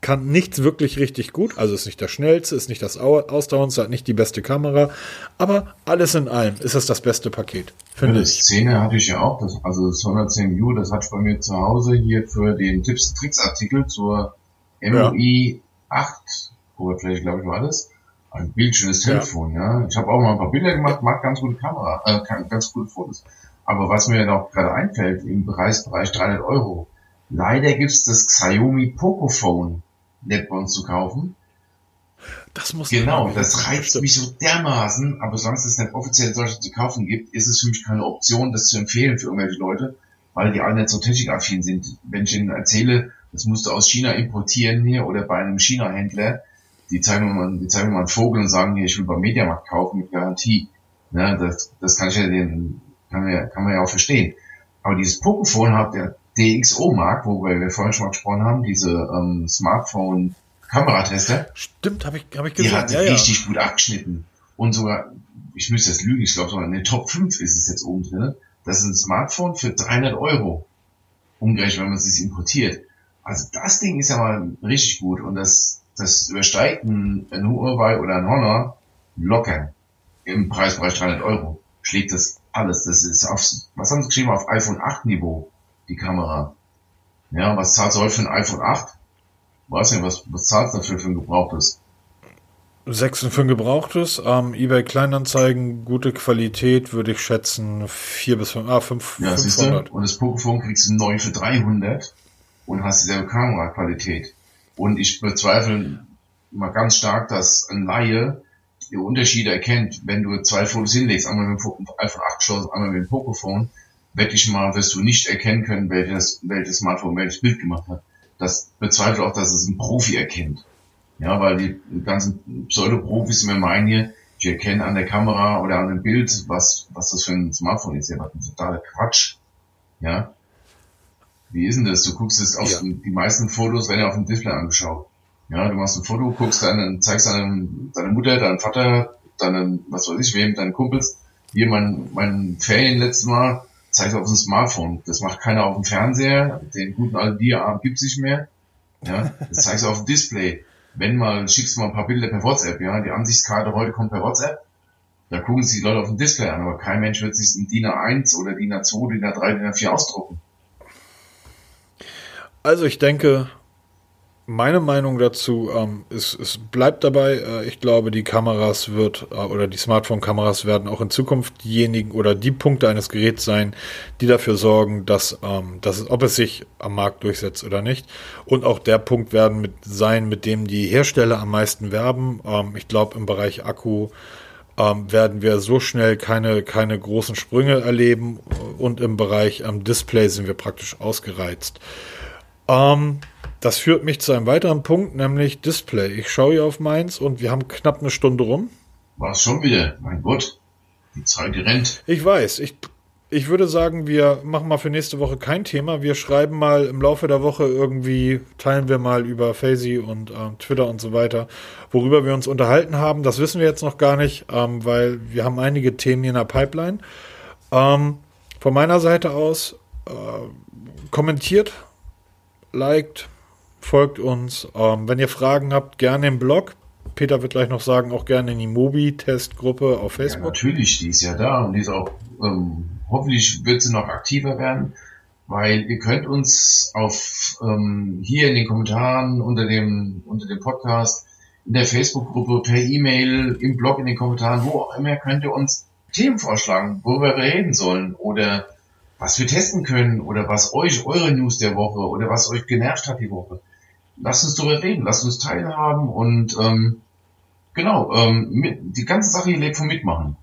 kann nichts wirklich richtig gut. Also ist nicht das schnellste, ist nicht das ausdauerndste, hat nicht die beste Kamera. Aber alles in allem ist es das beste Paket. Finde ja, ich. Szene hatte ich ja auch. Das, also das 110 View, das hatte ich bei mir zu Hause hier für den Tipps Tricks Artikel zur MOI ja. 8 Oberfläche, glaube ich, war das. Ein bildschönes Telefon, ja. ja. Ich habe auch mal ein paar Bilder gemacht, macht ganz gute Kamera, äh, ganz gute Fotos. Aber was mir noch gerade einfällt, im Preisbereich 300 Euro. Leider gibt's das Xiaomi Pocophone uns zu kaufen. Das muss Genau, das reizt mich so dermaßen, aber solange es nicht offiziell in Deutschland zu kaufen gibt, ist es für mich keine Option, das zu empfehlen für irgendwelche Leute, weil die alle nicht so technikaffin sind. Wenn ich ihnen erzähle, das musst du aus China importieren hier oder bei einem China-Händler, die zeigen mir mal, die zeigen mir mal einen Vogel und sagen hier, ich will beim Mediamarkt kaufen mit Garantie. Ne, das, das kann ich ja den, kann man ja, kann man ja auch verstehen. Aber dieses Poképhone hat der DxO-Markt, wo wir vorhin schon mal gesprochen haben, diese ähm, Smartphone-Kameratester. Stimmt, habe ich, hab ich gesehen. Die hat ja, richtig ja. gut abgeschnitten. Und sogar, ich müsste das lügen, ich glaube sogar in den Top 5 ist es jetzt oben drin. Das ist ein Smartphone für 300 Euro. Umgerechnet, wenn man es sich importiert. Also das Ding ist ja mal richtig gut und das, das übersteigt ein, ein Huawei oder ein Honor locker im Preisbereich 300 Euro. Schlägt das alles. Das ist auf, was haben sie geschrieben, auf iPhone 8 Niveau die Kamera. Ja, was zahlt du heute für ein iPhone 8? Weiß nicht, was, was zahlst du dafür für ein gebrauchtes? 6 für ein gebrauchtes. Ähm, eBay Kleinanzeigen, gute Qualität, würde ich schätzen 4 bis 5, ah, 5, ja, 500. Und das Poképhone kriegst du neu für 300 und hast dieselbe Kameraqualität. Und ich bezweifle mal ganz stark, dass ein Laie die Unterschiede erkennt, wenn du zwei Fotos hinlegst, einmal mit dem iPhone 8 geschossen, einmal mit dem Poképhone wirklich mal wirst du nicht erkennen können, welches, welches Smartphone welches Bild gemacht hat. Das bezweifelt auch, dass es ein Profi erkennt. Ja, weil die ganzen Pseudo-Profis mir meinen hier, ich erkenne an der Kamera oder an dem Bild, was, was das für ein Smartphone ist. Ja, was ein totaler Quatsch. Ja. Wie ist denn das? Du guckst es auf ja. die meisten Fotos werden ja auf dem Display angeschaut. Ja, du machst ein Foto, guckst dann, zeigst deinem, deine Mutter, deinem Vater, deinen, was weiß ich wem, deinen Kumpels. Hier mein, mein Ferien letztes Mal, zeigt auf dem Smartphone. Das macht keiner auf dem Fernseher. Den guten alten Dia-Abend gibt's nicht mehr. Ja, das zeigst du auf dem Display. Wenn mal, schickst du mal ein paar Bilder per WhatsApp, ja. Die Ansichtskarte heute kommt per WhatsApp. Da gucken sich die Leute auf dem Display an, aber kein Mensch wird sich in DIN A1 oder DIN A2, DIN A3, DIN A4 ausdrucken. Also ich denke, meine Meinung dazu ähm, ist, es bleibt dabei. Äh, ich glaube, die Kameras wird äh, oder die Smartphone-Kameras werden auch in Zukunft diejenigen oder die Punkte eines Geräts sein, die dafür sorgen, dass, ähm, dass ob es sich am Markt durchsetzt oder nicht. Und auch der Punkt werden mit sein, mit dem die Hersteller am meisten werben. Ähm, ich glaube, im Bereich Akku ähm, werden wir so schnell keine, keine großen Sprünge erleben und im Bereich ähm, Display sind wir praktisch ausgereizt. Ähm, das führt mich zu einem weiteren Punkt, nämlich Display. Ich schaue hier auf meins und wir haben knapp eine Stunde rum. War es schon wieder? Mein Gott, die Zeit rennt. Ich weiß. Ich, ich würde sagen, wir machen mal für nächste Woche kein Thema. Wir schreiben mal im Laufe der Woche irgendwie, teilen wir mal über Fazy und ähm, Twitter und so weiter, worüber wir uns unterhalten haben. Das wissen wir jetzt noch gar nicht, ähm, weil wir haben einige Themen hier in der Pipeline. Ähm, von meiner Seite aus äh, kommentiert, liked, folgt uns. Ähm, wenn ihr Fragen habt, gerne im Blog. Peter wird gleich noch sagen, auch gerne in die Mobi-Testgruppe auf Facebook. Ja, natürlich, die ist ja da und die ist auch, ähm, hoffentlich wird sie noch aktiver werden, weil ihr könnt uns auf ähm, hier in den Kommentaren unter dem, unter dem Podcast, in der Facebook-Gruppe, per E-Mail, im Blog, in den Kommentaren, wo auch immer, könnt ihr uns Themen vorschlagen, worüber wir reden sollen oder was wir testen können oder was euch, eure News der Woche oder was euch genervt hat die Woche lasst uns darüber reden, lasst uns teilhaben und ähm, genau, ähm, mit, die ganze Sache hier lebt vom Mitmachen.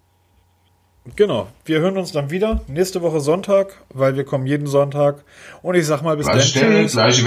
Genau, wir hören uns dann wieder nächste Woche Sonntag, weil wir kommen jeden Sonntag und ich sag mal bis gleiche dann. Stelle, gleiche